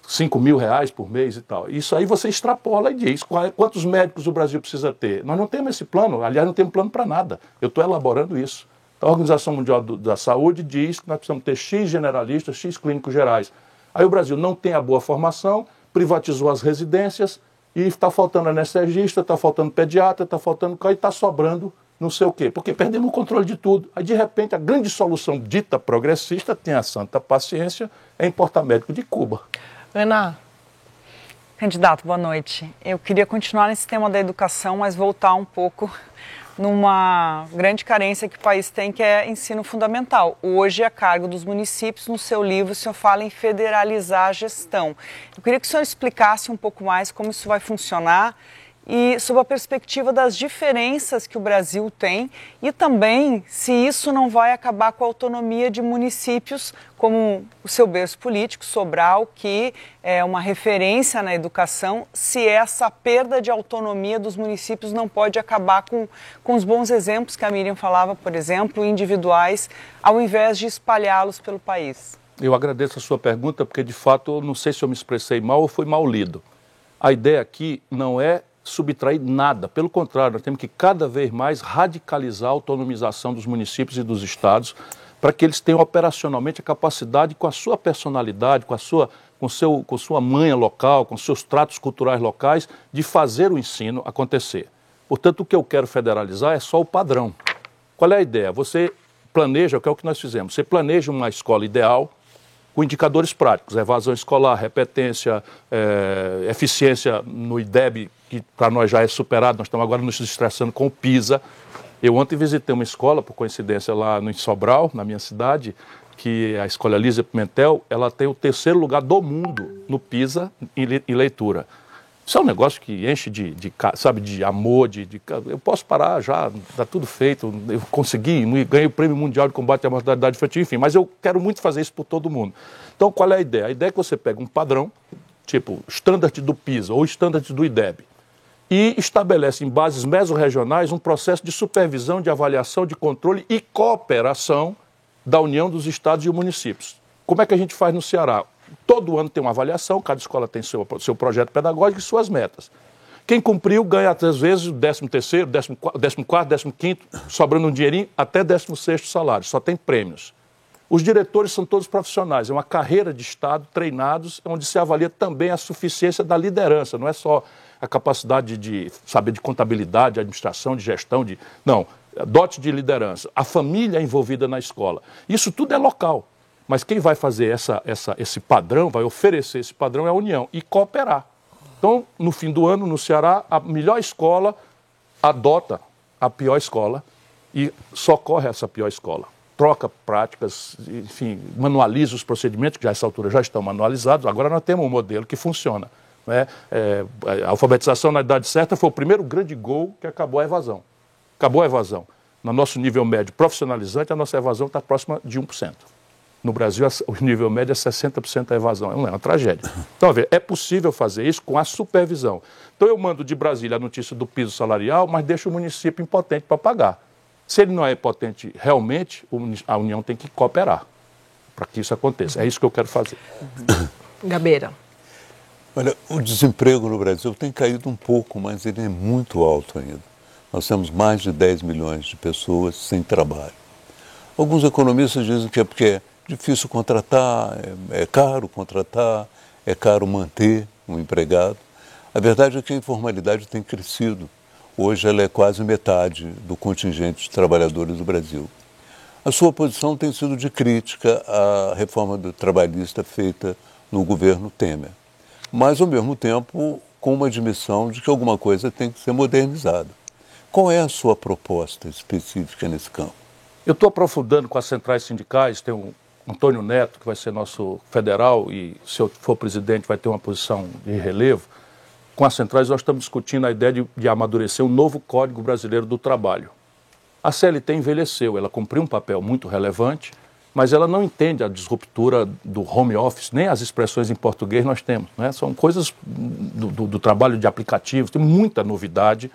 5 mil reais por mês e tal. Isso aí você extrapola e diz quantos médicos o Brasil precisa ter. Nós não temos esse plano, aliás, não temos plano para nada. Eu estou elaborando isso. A Organização Mundial da Saúde diz que nós precisamos ter X generalistas, X clínicos gerais. Aí o Brasil não tem a boa formação, privatizou as residências, e está faltando anestesista, está faltando pediatra, está faltando e está sobrando não sei o quê, porque perdemos o controle de tudo. Aí, de repente, a grande solução dita progressista, tem a santa paciência, é importar médico de Cuba. Ana. Candidato, boa noite. Eu queria continuar nesse tema da educação, mas voltar um pouco numa grande carência que o país tem, que é ensino fundamental. Hoje é a cargo dos municípios. No seu livro, o senhor fala em federalizar a gestão. Eu queria que o senhor explicasse um pouco mais como isso vai funcionar e sob a perspectiva das diferenças que o Brasil tem e também se isso não vai acabar com a autonomia de municípios como o seu berço político, Sobral, que é uma referência na educação, se essa perda de autonomia dos municípios não pode acabar com, com os bons exemplos que a Miriam falava, por exemplo, individuais, ao invés de espalhá-los pelo país. Eu agradeço a sua pergunta, porque de fato eu não sei se eu me expressei mal ou foi mal lido. A ideia aqui não é subtrair nada. Pelo contrário, nós temos que cada vez mais radicalizar a autonomização dos municípios e dos estados para que eles tenham operacionalmente a capacidade, com a sua personalidade, com a sua, com seu, com sua manha local, com seus tratos culturais locais, de fazer o ensino acontecer. Portanto, o que eu quero federalizar é só o padrão. Qual é a ideia? Você planeja, que é o que nós fizemos, você planeja uma escola ideal, com indicadores práticos, evasão escolar, repetência, é, eficiência no IDEB, que para nós já é superado, nós estamos agora nos estressando com o PISA. Eu ontem visitei uma escola, por coincidência, lá no Sobral, na minha cidade, que é a escola Lísia Pimentel, ela tem o terceiro lugar do mundo no PISA em leitura. Isso é um negócio que enche de, de sabe, de amor, de, de, Eu posso parar já, está tudo feito, eu consegui, ganhei o Prêmio Mundial de Combate à Mortalidade Infantil, enfim, mas eu quero muito fazer isso por todo mundo. Então, qual é a ideia? A ideia é que você pega um padrão, tipo standard do PISA ou standard do IDEB, e estabelece em bases mesorregionais um processo de supervisão, de avaliação, de controle e cooperação da União dos Estados e municípios. Como é que a gente faz no Ceará? Todo ano tem uma avaliação, cada escola tem seu, seu projeto pedagógico e suas metas. Quem cumpriu ganha, às vezes, o 13 terceiro, 14 décimo quinto, sobrando um dinheirinho, até 16 salário, só tem prêmios. Os diretores são todos profissionais, é uma carreira de Estado, treinados, onde se avalia também a suficiência da liderança, não é só a capacidade de saber de contabilidade, de administração, de gestão, de. Não, dote de liderança, a família envolvida na escola. Isso tudo é local. Mas quem vai fazer essa, essa, esse padrão, vai oferecer esse padrão é a União e cooperar. Então, no fim do ano, no Ceará, a melhor escola adota a pior escola e socorre essa pior escola. Troca práticas, enfim, manualiza os procedimentos, que a essa altura já estão manualizados. Agora nós temos um modelo que funciona. Né? É, a alfabetização na idade certa foi o primeiro grande gol que acabou a evasão. Acabou a evasão. No nosso nível médio profissionalizante, a nossa evasão está próxima de 1%. No Brasil, o nível médio é 60% da evasão. É uma tragédia. Então, ver, é possível fazer isso com a supervisão. Então, eu mando de Brasília a notícia do piso salarial, mas deixo o município impotente para pagar. Se ele não é potente realmente, a União tem que cooperar para que isso aconteça. É isso que eu quero fazer. Gabeira. Olha, o desemprego no Brasil tem caído um pouco, mas ele é muito alto ainda. Nós temos mais de 10 milhões de pessoas sem trabalho. Alguns economistas dizem que é porque é difícil contratar, é, é caro contratar, é caro manter um empregado. A verdade é que a informalidade tem crescido. Hoje ela é quase metade do contingente de trabalhadores do Brasil. A sua posição tem sido de crítica à reforma trabalhista feita no governo Temer, mas ao mesmo tempo com uma admissão de que alguma coisa tem que ser modernizada. Qual é a sua proposta específica nesse campo? Eu estou aprofundando com as centrais sindicais, tem um Antônio Neto, que vai ser nosso federal, e se eu for presidente vai ter uma posição de relevo. Com as centrais, nós estamos discutindo a ideia de, de amadurecer um novo Código Brasileiro do Trabalho. A CLT envelheceu, ela cumpriu um papel muito relevante, mas ela não entende a disruptura do home office, nem as expressões em português nós temos. Né? São coisas do, do, do trabalho de aplicativos, tem muita novidade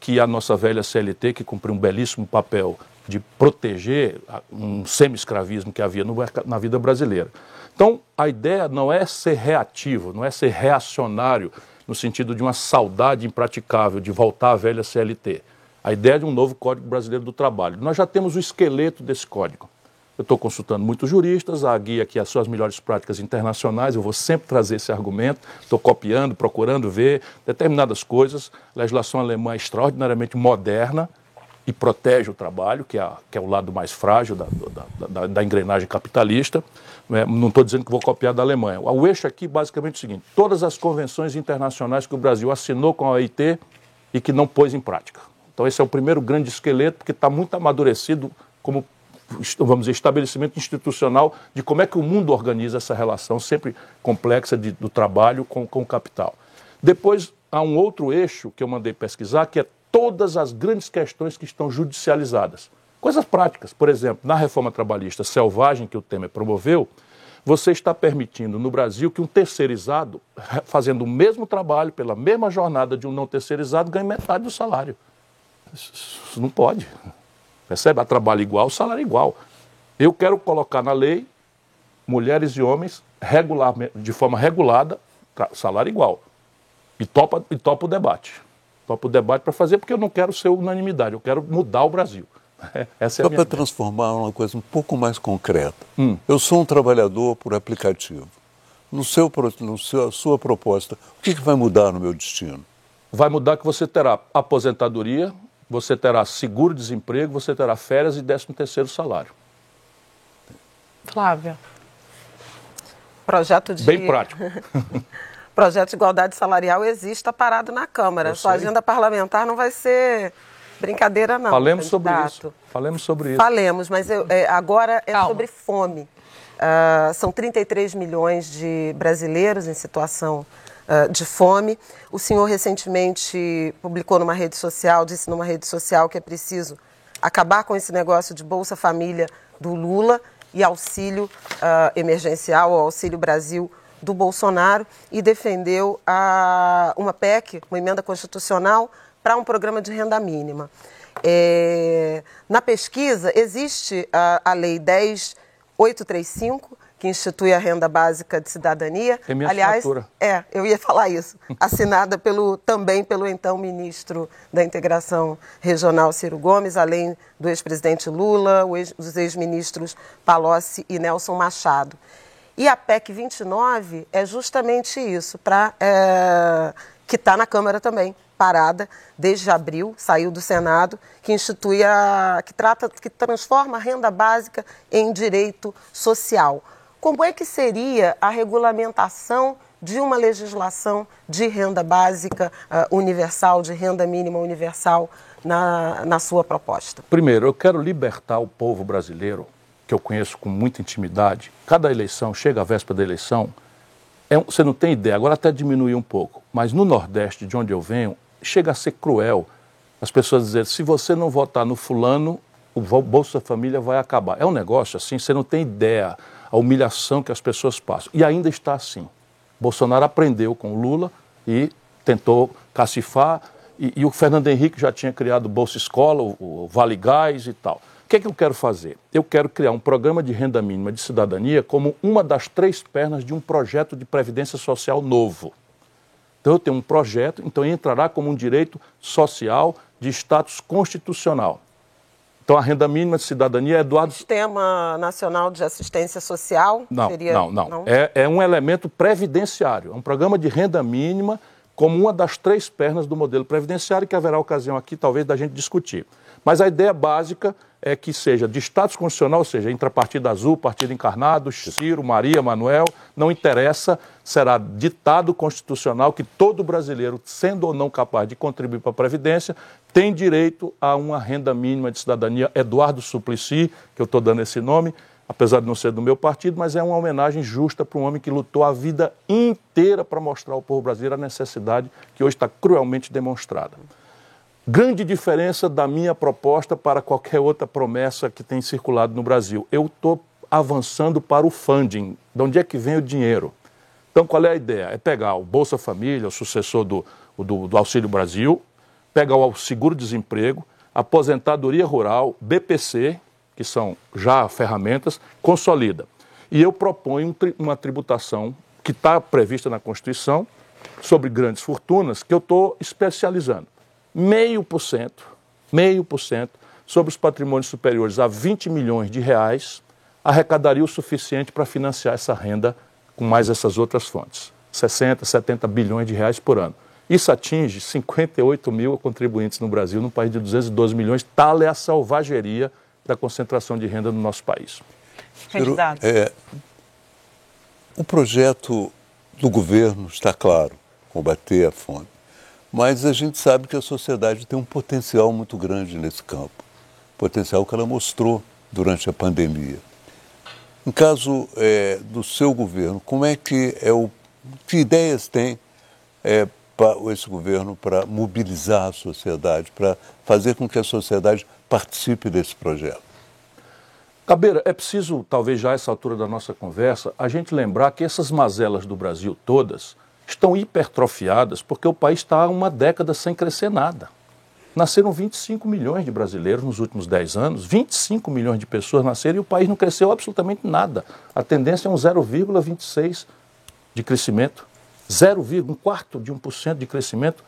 que a nossa velha CLT, que cumpriu um belíssimo papel de proteger um semi-escravismo que havia no, na vida brasileira. Então, a ideia não é ser reativo, não é ser reacionário no sentido de uma saudade impraticável de voltar à velha CLT. A ideia é de um novo Código Brasileiro do Trabalho. Nós já temos o esqueleto desse código. Eu estou consultando muitos juristas, a guia aqui as suas melhores práticas internacionais, eu vou sempre trazer esse argumento, estou copiando, procurando ver determinadas coisas. A legislação alemã é extraordinariamente moderna, e protege o trabalho, que é, que é o lado mais frágil da, da, da, da engrenagem capitalista. Né? Não estou dizendo que vou copiar da Alemanha. O eixo aqui basicamente é o seguinte: todas as convenções internacionais que o Brasil assinou com a OIT e que não pôs em prática. Então, esse é o primeiro grande esqueleto, porque está muito amadurecido como vamos dizer, estabelecimento institucional de como é que o mundo organiza essa relação sempre complexa de, do trabalho com, com o capital. Depois, há um outro eixo que eu mandei pesquisar, que é todas as grandes questões que estão judicializadas. Coisas práticas, por exemplo, na reforma trabalhista selvagem que o Temer promoveu, você está permitindo no Brasil que um terceirizado, fazendo o mesmo trabalho, pela mesma jornada de um não terceirizado, ganhe metade do salário. Isso não pode. Percebe? A trabalho igual, salário igual. Eu quero colocar na lei mulheres e homens regular, de forma regulada, salário igual. E topa, e topa o debate para o debate para fazer, porque eu não quero ser unanimidade, eu quero mudar o Brasil. Essa é Só para transformar uma coisa um pouco mais concreta. Hum. Eu sou um trabalhador por aplicativo. No seu, no seu, sua proposta, o que, que vai mudar no meu destino? Vai mudar que você terá aposentadoria, você terá seguro-desemprego, você terá férias e 13 terceiro salário. Flávia. Projeto de... Bem prático. projeto de igualdade salarial existe, está parado na Câmara. Eu Sua sei. agenda parlamentar não vai ser brincadeira, não. Falemos sobre isso. Falemos sobre isso. Falemos, mas eu, é, agora é Calma. sobre fome. Uh, são 33 milhões de brasileiros em situação uh, de fome. O senhor recentemente publicou numa rede social, disse numa rede social que é preciso acabar com esse negócio de Bolsa Família do Lula e auxílio uh, emergencial, o Auxílio Brasil do Bolsonaro e defendeu a, uma PEC, uma emenda constitucional, para um programa de renda mínima. É, na pesquisa, existe a, a Lei 10835, que institui a renda básica de cidadania. É minha Aliás, assinatura. é, eu ia falar isso. Assinada pelo, também pelo então ministro da Integração Regional Ciro Gomes, além do ex-presidente Lula, os ex-ministros Palocci e Nelson Machado. E a PEC 29 é justamente isso, para é, que está na Câmara também, parada desde abril, saiu do Senado, que institui a, que trata, que transforma a renda básica em direito social. Como é que seria a regulamentação de uma legislação de renda básica uh, universal, de renda mínima universal na, na sua proposta? Primeiro, eu quero libertar o povo brasileiro, que eu conheço com muita intimidade. Cada eleição, chega a véspera da eleição, é, você não tem ideia, agora até diminuiu um pouco, mas no Nordeste, de onde eu venho, chega a ser cruel as pessoas dizerem: se você não votar no fulano, o Bolsa Família vai acabar. É um negócio assim, você não tem ideia a humilhação que as pessoas passam. E ainda está assim. Bolsonaro aprendeu com Lula e tentou cacifar, e, e o Fernando Henrique já tinha criado Bolsa Escola, o, o Vale Gás e tal. O que é que eu quero fazer? Eu quero criar um programa de renda mínima de cidadania como uma das três pernas de um projeto de previdência social novo. Então eu tenho um projeto, então entrará como um direito social de status constitucional. Então a renda mínima de cidadania é do Sistema Nacional de Assistência Social? Não, seria... não, não. não? É, é um elemento previdenciário, é um programa de renda mínima como uma das três pernas do modelo previdenciário que haverá ocasião aqui talvez da gente discutir. Mas a ideia básica é que seja de status constitucional, ou seja, entre a Partido Azul, Partido Encarnado, Ciro, Maria, Manuel, não interessa, será ditado constitucional que todo brasileiro, sendo ou não capaz de contribuir para a Previdência, tem direito a uma renda mínima de cidadania. Eduardo Suplicy, que eu estou dando esse nome, apesar de não ser do meu partido, mas é uma homenagem justa para um homem que lutou a vida inteira para mostrar ao povo brasileiro a necessidade que hoje está cruelmente demonstrada. Grande diferença da minha proposta para qualquer outra promessa que tem circulado no Brasil. Eu estou avançando para o funding. De onde é que vem o dinheiro? Então, qual é a ideia? É pegar o Bolsa Família, o sucessor do, do, do Auxílio Brasil, pegar o seguro-desemprego, aposentadoria rural, BPC, que são já ferramentas, consolida. E eu proponho uma tributação que está prevista na Constituição sobre grandes fortunas, que eu estou especializando meio por cento, meio por cento sobre os patrimônios superiores a 20 milhões de reais, arrecadaria o suficiente para financiar essa renda com mais essas outras fontes. 60, 70 bilhões de reais por ano. Isso atinge 58 mil contribuintes no Brasil, num país de 212 milhões. Tal é a salvageria da concentração de renda no nosso país. Candidato. É, o projeto do governo está claro, combater a fome. Mas a gente sabe que a sociedade tem um potencial muito grande nesse campo, potencial que ela mostrou durante a pandemia. Em caso é, do seu governo, como é que é o que ideias tem é, para esse governo para mobilizar a sociedade, para fazer com que a sociedade participe desse projeto? Cabeira, é preciso, talvez já a essa altura da nossa conversa, a gente lembrar que essas mazelas do Brasil todas estão hipertrofiadas porque o país está há uma década sem crescer nada. Nasceram 25 milhões de brasileiros nos últimos 10 anos, 25 milhões de pessoas nasceram e o país não cresceu absolutamente nada. A tendência é um 0,26 de crescimento, 0, um quarto de 1% de crescimento.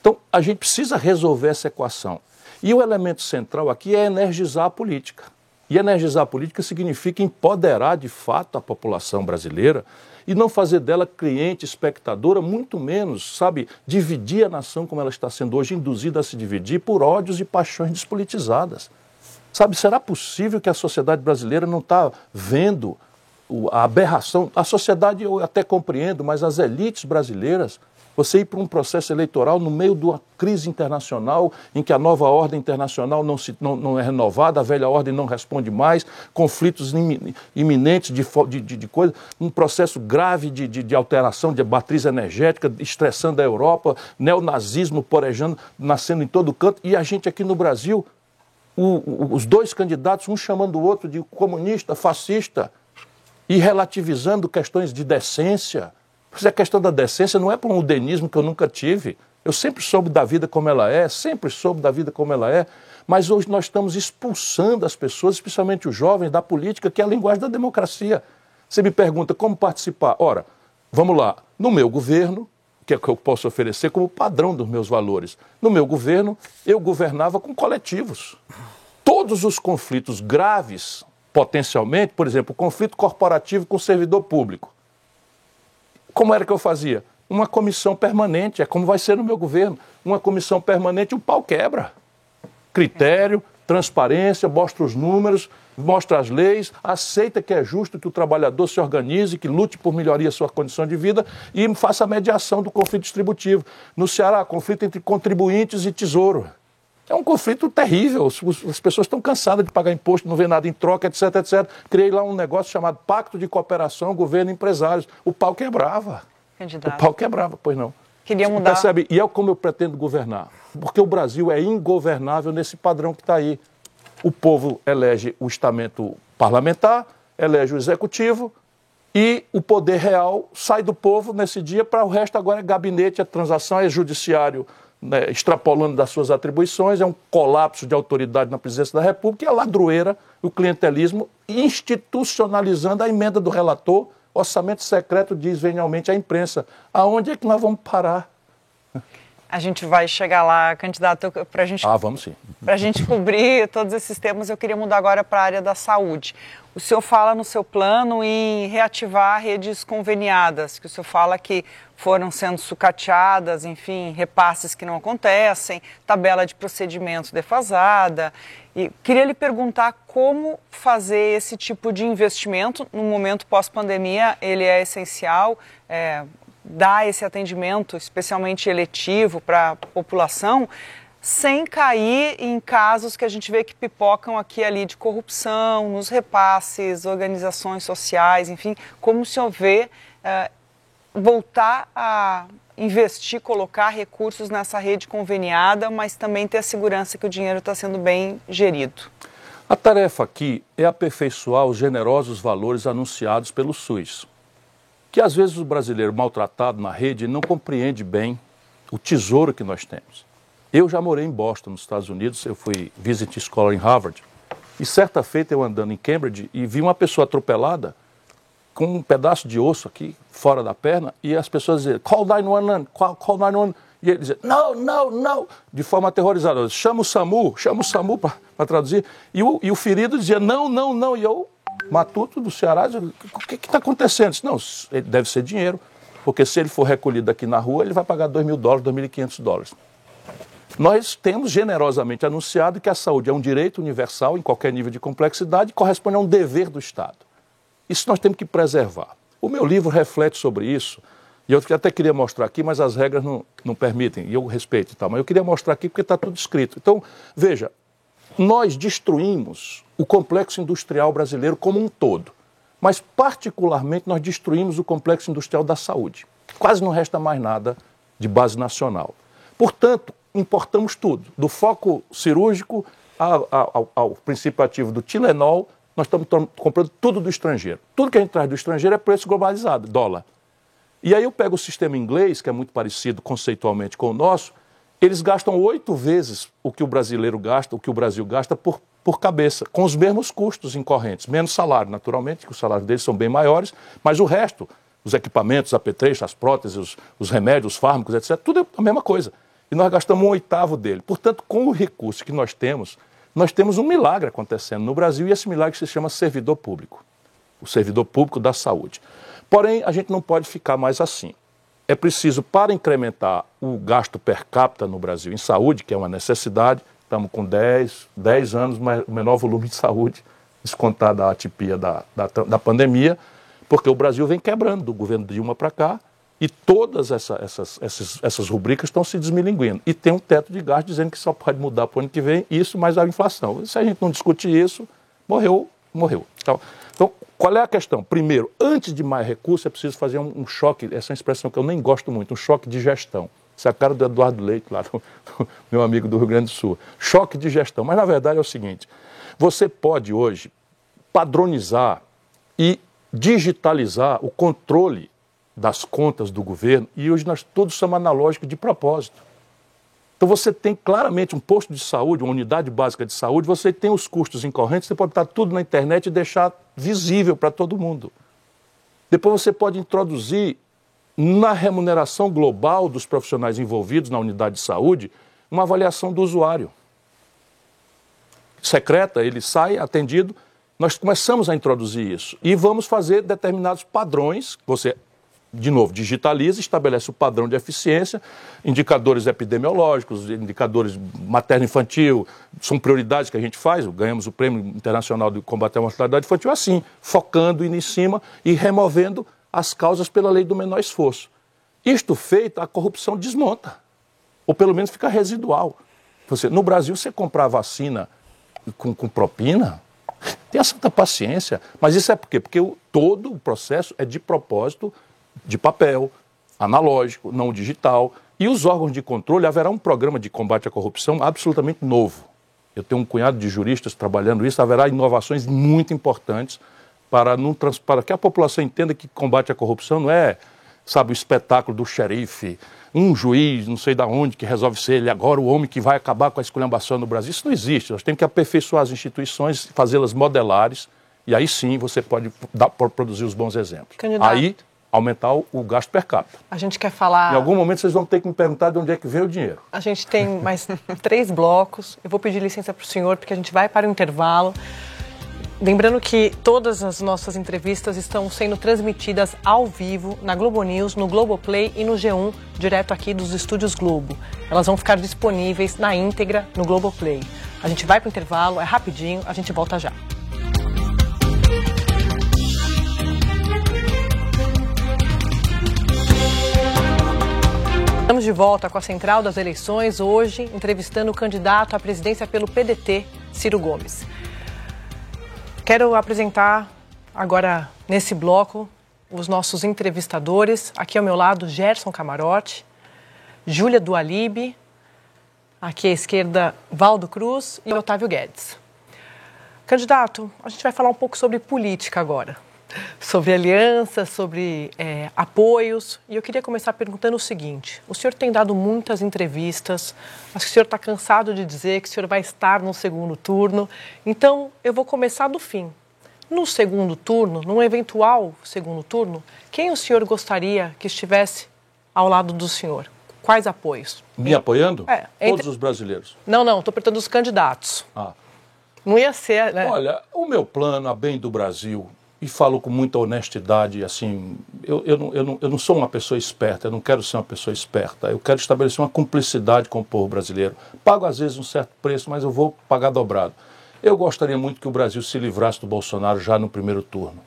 Então, a gente precisa resolver essa equação. E o elemento central aqui é energizar a política. E energizar a política significa empoderar de fato a população brasileira e não fazer dela cliente, espectadora, muito menos, sabe, dividir a nação como ela está sendo hoje, induzida a se dividir por ódios e paixões despolitizadas. Sabe, será possível que a sociedade brasileira não está vendo a aberração? A sociedade eu até compreendo, mas as elites brasileiras você ir para um processo eleitoral no meio de uma crise internacional, em que a nova ordem internacional não, se, não, não é renovada, a velha ordem não responde mais, conflitos iminentes de, de, de coisa, um processo grave de, de, de alteração de matriz energética, estressando a Europa, neonazismo porejando, nascendo em todo canto, e a gente aqui no Brasil, o, os dois candidatos, um chamando o outro de comunista, fascista, e relativizando questões de decência Pois a questão da decência não é por um udenismo que eu nunca tive. Eu sempre soube da vida como ela é, sempre soube da vida como ela é, mas hoje nós estamos expulsando as pessoas, especialmente os jovens, da política, que é a linguagem da democracia. Você me pergunta como participar. Ora, vamos lá. No meu governo, que é o que eu posso oferecer como padrão dos meus valores. No meu governo, eu governava com coletivos. Todos os conflitos graves, potencialmente, por exemplo, conflito corporativo com servidor público. Como era que eu fazia? Uma comissão permanente, é como vai ser no meu governo. Uma comissão permanente, o pau quebra. Critério, transparência, mostra os números, mostra as leis, aceita que é justo que o trabalhador se organize, que lute por melhoria sua condição de vida e faça a mediação do conflito distributivo. No Ceará, conflito entre contribuintes e tesouro. É um conflito terrível. As pessoas estão cansadas de pagar imposto, não vê nada em troca, etc, etc. Criei lá um negócio chamado Pacto de Cooperação Governo e Empresários. O pau quebrava. Candidato. O pau quebrava, pois não. Queria mudar. Percebe? E é como eu pretendo governar. Porque o Brasil é ingovernável nesse padrão que está aí o povo elege o estamento parlamentar, elege o executivo e o poder real sai do povo nesse dia para o resto agora é gabinete, é transação, é judiciário né, extrapolando das suas atribuições, é um colapso de autoridade na presidência da República e a ladroeira, o clientelismo institucionalizando a emenda do relator, orçamento secreto diz venialmente à imprensa. Aonde é que nós vamos parar? A gente vai chegar lá, candidato, para a gente. Ah, vamos sim. Para a gente cobrir todos esses temas, eu queria mudar agora para a área da saúde. O senhor fala no seu plano em reativar redes conveniadas, que o senhor fala que foram sendo sucateadas, enfim, repasses que não acontecem, tabela de procedimentos defasada. E queria lhe perguntar como fazer esse tipo de investimento no momento pós-pandemia, ele é essencial. É, dar esse atendimento, especialmente eletivo, para a população, sem cair em casos que a gente vê que pipocam aqui e ali de corrupção, nos repasses, organizações sociais, enfim, como se houver eh, voltar a investir, colocar recursos nessa rede conveniada, mas também ter a segurança que o dinheiro está sendo bem gerido. A tarefa aqui é aperfeiçoar os generosos valores anunciados pelo SUS que às vezes o brasileiro maltratado na rede não compreende bem o tesouro que nós temos. Eu já morei em Boston, nos Estados Unidos, eu fui visit scholar em Harvard, e certa feita eu andando em Cambridge e vi uma pessoa atropelada com um pedaço de osso aqui fora da perna e as pessoas diziam, call 911, call, call 911. E ele dizia, não, não, não, de forma aterrorizada. Chama o SAMU, chama o SAMU para traduzir. E o, e o ferido dizia, não, não, não. E eu Matuto do Ceará, o que está acontecendo? Disse, não, deve ser dinheiro, porque se ele for recolhido aqui na rua, ele vai pagar 2 mil dólares, 2.500 dólares. Nós temos generosamente anunciado que a saúde é um direito universal em qualquer nível de complexidade corresponde a um dever do Estado. Isso nós temos que preservar. O meu livro reflete sobre isso, e eu até queria mostrar aqui, mas as regras não, não permitem, e eu respeito e tal, mas eu queria mostrar aqui porque está tudo escrito. Então, veja, nós destruímos o complexo industrial brasileiro como um todo, mas particularmente nós destruímos o complexo industrial da saúde. Quase não resta mais nada de base nacional. Portanto, importamos tudo, do foco cirúrgico ao, ao, ao princípio ativo do Tilenol, nós estamos comprando tudo do estrangeiro. Tudo que a gente traz do estrangeiro é preço globalizado, dólar. E aí eu pego o sistema inglês, que é muito parecido conceitualmente com o nosso, eles gastam oito vezes o que o brasileiro gasta, o que o Brasil gasta por, por cabeça, com os mesmos custos incorrentes, menos salário, naturalmente, que os salários deles são bem maiores, mas o resto, os equipamentos, apetrechos, as próteses, os, os remédios, os fármacos, etc., tudo é a mesma coisa. E nós gastamos um oitavo dele. Portanto, com o recurso que nós temos, nós temos um milagre acontecendo no Brasil e esse milagre se chama servidor público o servidor público da saúde. Porém, a gente não pode ficar mais assim é preciso, para incrementar o gasto per capita no Brasil em saúde, que é uma necessidade, estamos com 10, 10 anos, o menor volume de saúde, descontada a atipia da, da, da, pandemia, porque o Brasil vem quebrando do governo Dilma para cá e todas essa, essas, essas, essas rubricas estão se desmilinguindo. E tem um teto de gasto dizendo que só pode mudar para o ano que vem, isso mais a inflação. Se a gente não discutir isso, morreu, morreu. Então, então qual é a questão? Primeiro, antes de mais recursos, é preciso fazer um, um choque, essa é uma expressão que eu nem gosto muito, um choque de gestão. Isso é a cara do Eduardo Leite, lá, do, do meu amigo do Rio Grande do Sul. Choque de gestão. Mas na verdade é o seguinte: você pode hoje padronizar e digitalizar o controle das contas do governo, e hoje nós todos somos analógicos de propósito. Então você tem claramente um posto de saúde, uma unidade básica de saúde, você tem os custos incorrentes, você pode botar tudo na internet e deixar visível para todo mundo. Depois você pode introduzir na remuneração global dos profissionais envolvidos na unidade de saúde uma avaliação do usuário. Secreta, ele sai atendido, nós começamos a introduzir isso e vamos fazer determinados padrões, você de novo, digitaliza, estabelece o padrão de eficiência, indicadores epidemiológicos, indicadores materno-infantil, são prioridades que a gente faz, ganhamos o Prêmio Internacional de Combate à Mortalidade Infantil assim, focando em cima e removendo as causas pela lei do menor esforço. Isto feito, a corrupção desmonta, ou pelo menos fica residual. Você, no Brasil, você comprar vacina com, com propina, tenha santa paciência, mas isso é por quê? Porque o, todo o processo é de propósito de papel, analógico, não digital. E os órgãos de controle, haverá um programa de combate à corrupção absolutamente novo. Eu tenho um cunhado de juristas trabalhando isso, haverá inovações muito importantes para, não, para que a população entenda que combate à corrupção não é, sabe, o espetáculo do xerife, um juiz, não sei de onde, que resolve ser ele agora o homem que vai acabar com a esculhambação no Brasil. Isso não existe. Nós temos que aperfeiçoar as instituições, fazê-las modelares, e aí sim você pode dar, produzir os bons exemplos. Candidato. Aí aumentar o gasto per capita. A gente quer falar. Em algum momento vocês vão ter que me perguntar de onde é que vem o dinheiro. A gente tem mais três blocos. Eu vou pedir licença para o senhor, porque a gente vai para o intervalo. Lembrando que todas as nossas entrevistas estão sendo transmitidas ao vivo na Globo News, no Globoplay e no G1, direto aqui dos estúdios Globo. Elas vão ficar disponíveis na íntegra no Globoplay. A gente vai para o intervalo, é rapidinho, a gente volta já. Estamos de volta com a Central das Eleições, hoje entrevistando o candidato à presidência pelo PDT, Ciro Gomes. Quero apresentar agora nesse bloco os nossos entrevistadores. Aqui ao meu lado, Gerson Camarote, Júlia Dualibe, aqui à esquerda, Valdo Cruz e Otávio Guedes. Candidato, a gente vai falar um pouco sobre política agora sobre alianças, sobre é, apoios. E eu queria começar perguntando o seguinte: o senhor tem dado muitas entrevistas, acho que o senhor está cansado de dizer que o senhor vai estar no segundo turno. Então, eu vou começar do fim. No segundo turno, num eventual segundo turno, quem o senhor gostaria que estivesse ao lado do senhor? Quais apoios? Me apoiando? É, entre... Todos os brasileiros. Não, não, estou perguntando os candidatos. Ah. Não ia ser, né? Olha, o meu plano a bem do Brasil e falo com muita honestidade, assim, eu, eu, não, eu, não, eu não sou uma pessoa esperta, eu não quero ser uma pessoa esperta, eu quero estabelecer uma cumplicidade com o povo brasileiro. Pago às vezes um certo preço, mas eu vou pagar dobrado. Eu gostaria muito que o Brasil se livrasse do Bolsonaro já no primeiro turno,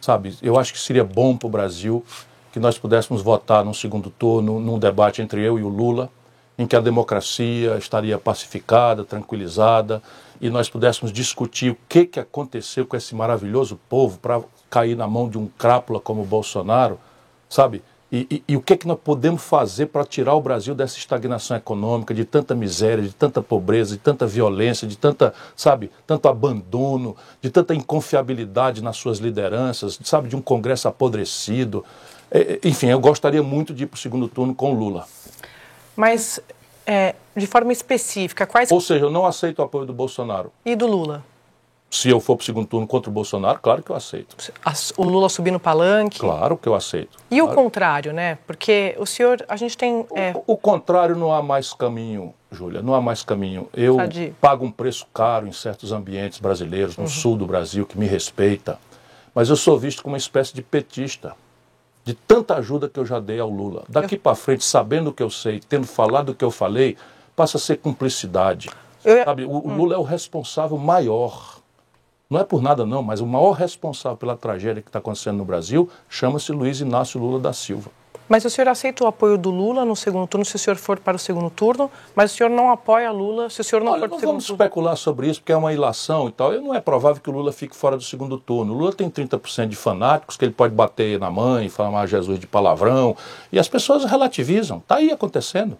sabe? Eu acho que seria bom para o Brasil que nós pudéssemos votar no segundo turno, num debate entre eu e o Lula, em que a democracia estaria pacificada, tranquilizada, e nós pudéssemos discutir o que, que aconteceu com esse maravilhoso povo para cair na mão de um crápula como o Bolsonaro, sabe? E, e, e, o que, que nós podemos fazer para tirar o Brasil dessa estagnação econômica, de tanta miséria, de tanta pobreza, de tanta violência, de tanta, sabe, tanto abandono, de tanta inconfiabilidade nas suas lideranças, sabe, de um Congresso apodrecido. É, enfim, eu gostaria muito de ir para o segundo turno com Lula. Mas é, de forma específica, quais. Ou seja, eu não aceito o apoio do Bolsonaro. E do Lula? Se eu for para o segundo turno contra o Bolsonaro, claro que eu aceito. O Lula subir no palanque? Claro que eu aceito. E claro. o contrário, né? Porque o senhor, a gente tem. É... O, o, contrário não há mais caminho, Júlia, não há mais caminho. Eu Sadio. pago um preço caro em certos ambientes brasileiros, no uhum. sul do Brasil, que me respeita, mas eu sou visto como uma espécie de petista de tanta ajuda que eu já dei ao Lula. Daqui eu... para frente, sabendo o que eu sei, tendo falado o que eu falei, passa a ser cumplicidade. Eu... Sabe, o, o Lula é o responsável maior. Não é por nada não, mas o maior responsável pela tragédia que está acontecendo no Brasil chama-se Luiz Inácio Lula da Silva. Mas o senhor aceita o apoio do Lula no segundo turno se o senhor for para o segundo turno, mas o senhor não apoia Lula se o senhor não Olha, for para o segundo vamos especular sobre isso, porque é uma ilação e tal. E não é provável que o Lula fique fora do segundo turno. O Lula tem 30% de fanáticos, que ele pode bater na mãe, falar Jesus de palavrão, e as pessoas relativizam. Está aí acontecendo.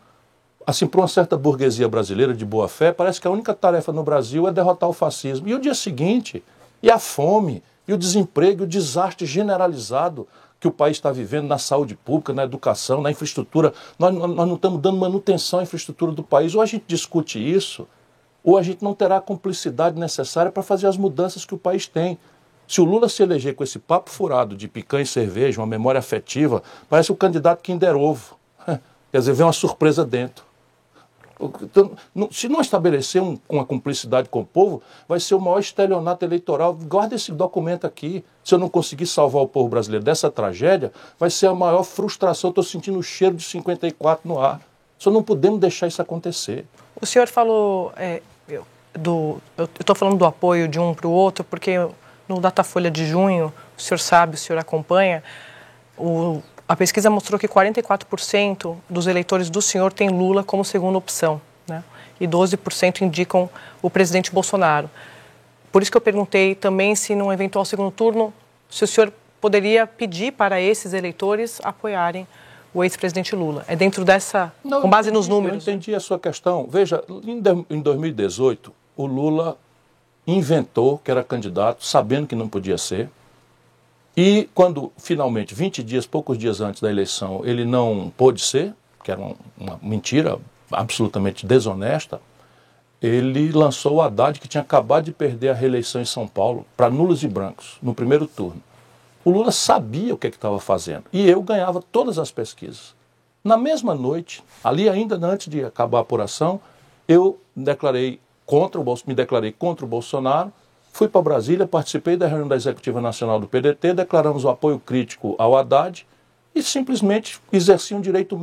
Assim, para uma certa burguesia brasileira de boa fé, parece que a única tarefa no Brasil é derrotar o fascismo. E o dia seguinte, e a fome, e o desemprego, e o desastre generalizado que o país está vivendo na saúde pública, na educação, na infraestrutura. Nós, nós não estamos dando manutenção à infraestrutura do país. Ou a gente discute isso, ou a gente não terá a cumplicidade necessária para fazer as mudanças que o país tem. Se o Lula se eleger com esse papo furado de picanha e cerveja, uma memória afetiva, parece o candidato Kinder Ovo. Quer dizer, vem uma surpresa dentro. Então, se não estabelecer um, uma cumplicidade com o povo, vai ser o maior estelionato eleitoral. Guarda esse documento aqui. Se eu não conseguir salvar o povo brasileiro dessa tragédia, vai ser a maior frustração. Estou sentindo o cheiro de 54 no ar. Só não podemos deixar isso acontecer. O senhor falou é, do. Eu estou falando do apoio de um para o outro, porque no Datafolha de junho, o senhor sabe, o senhor acompanha, o, a pesquisa mostrou que 44% dos eleitores do senhor têm Lula como segunda opção, né? e 12% indicam o presidente Bolsonaro. Por isso que eu perguntei também se, num eventual segundo turno, se o senhor poderia pedir para esses eleitores apoiarem o ex-presidente Lula. É dentro dessa, Não, com base entendi, nos números. Eu entendi a sua questão. Veja, em 2018, o Lula inventou que era candidato, sabendo que não podia ser, e quando finalmente, 20 dias, poucos dias antes da eleição, ele não pôde ser, que era uma, mentira absolutamente desonesta, ele lançou o Haddad, que tinha acabado de perder a reeleição em São Paulo, para nulos e brancos, no primeiro turno. O Lula sabia o que estava fazendo e eu ganhava todas as pesquisas. Na mesma noite, ali ainda antes de acabar a apuração, eu declarei contra o, me declarei contra o Bolsonaro Fui para Brasília, participei da reunião da Executiva Nacional do PDT, declaramos o apoio crítico ao Haddad e simplesmente exerci um direito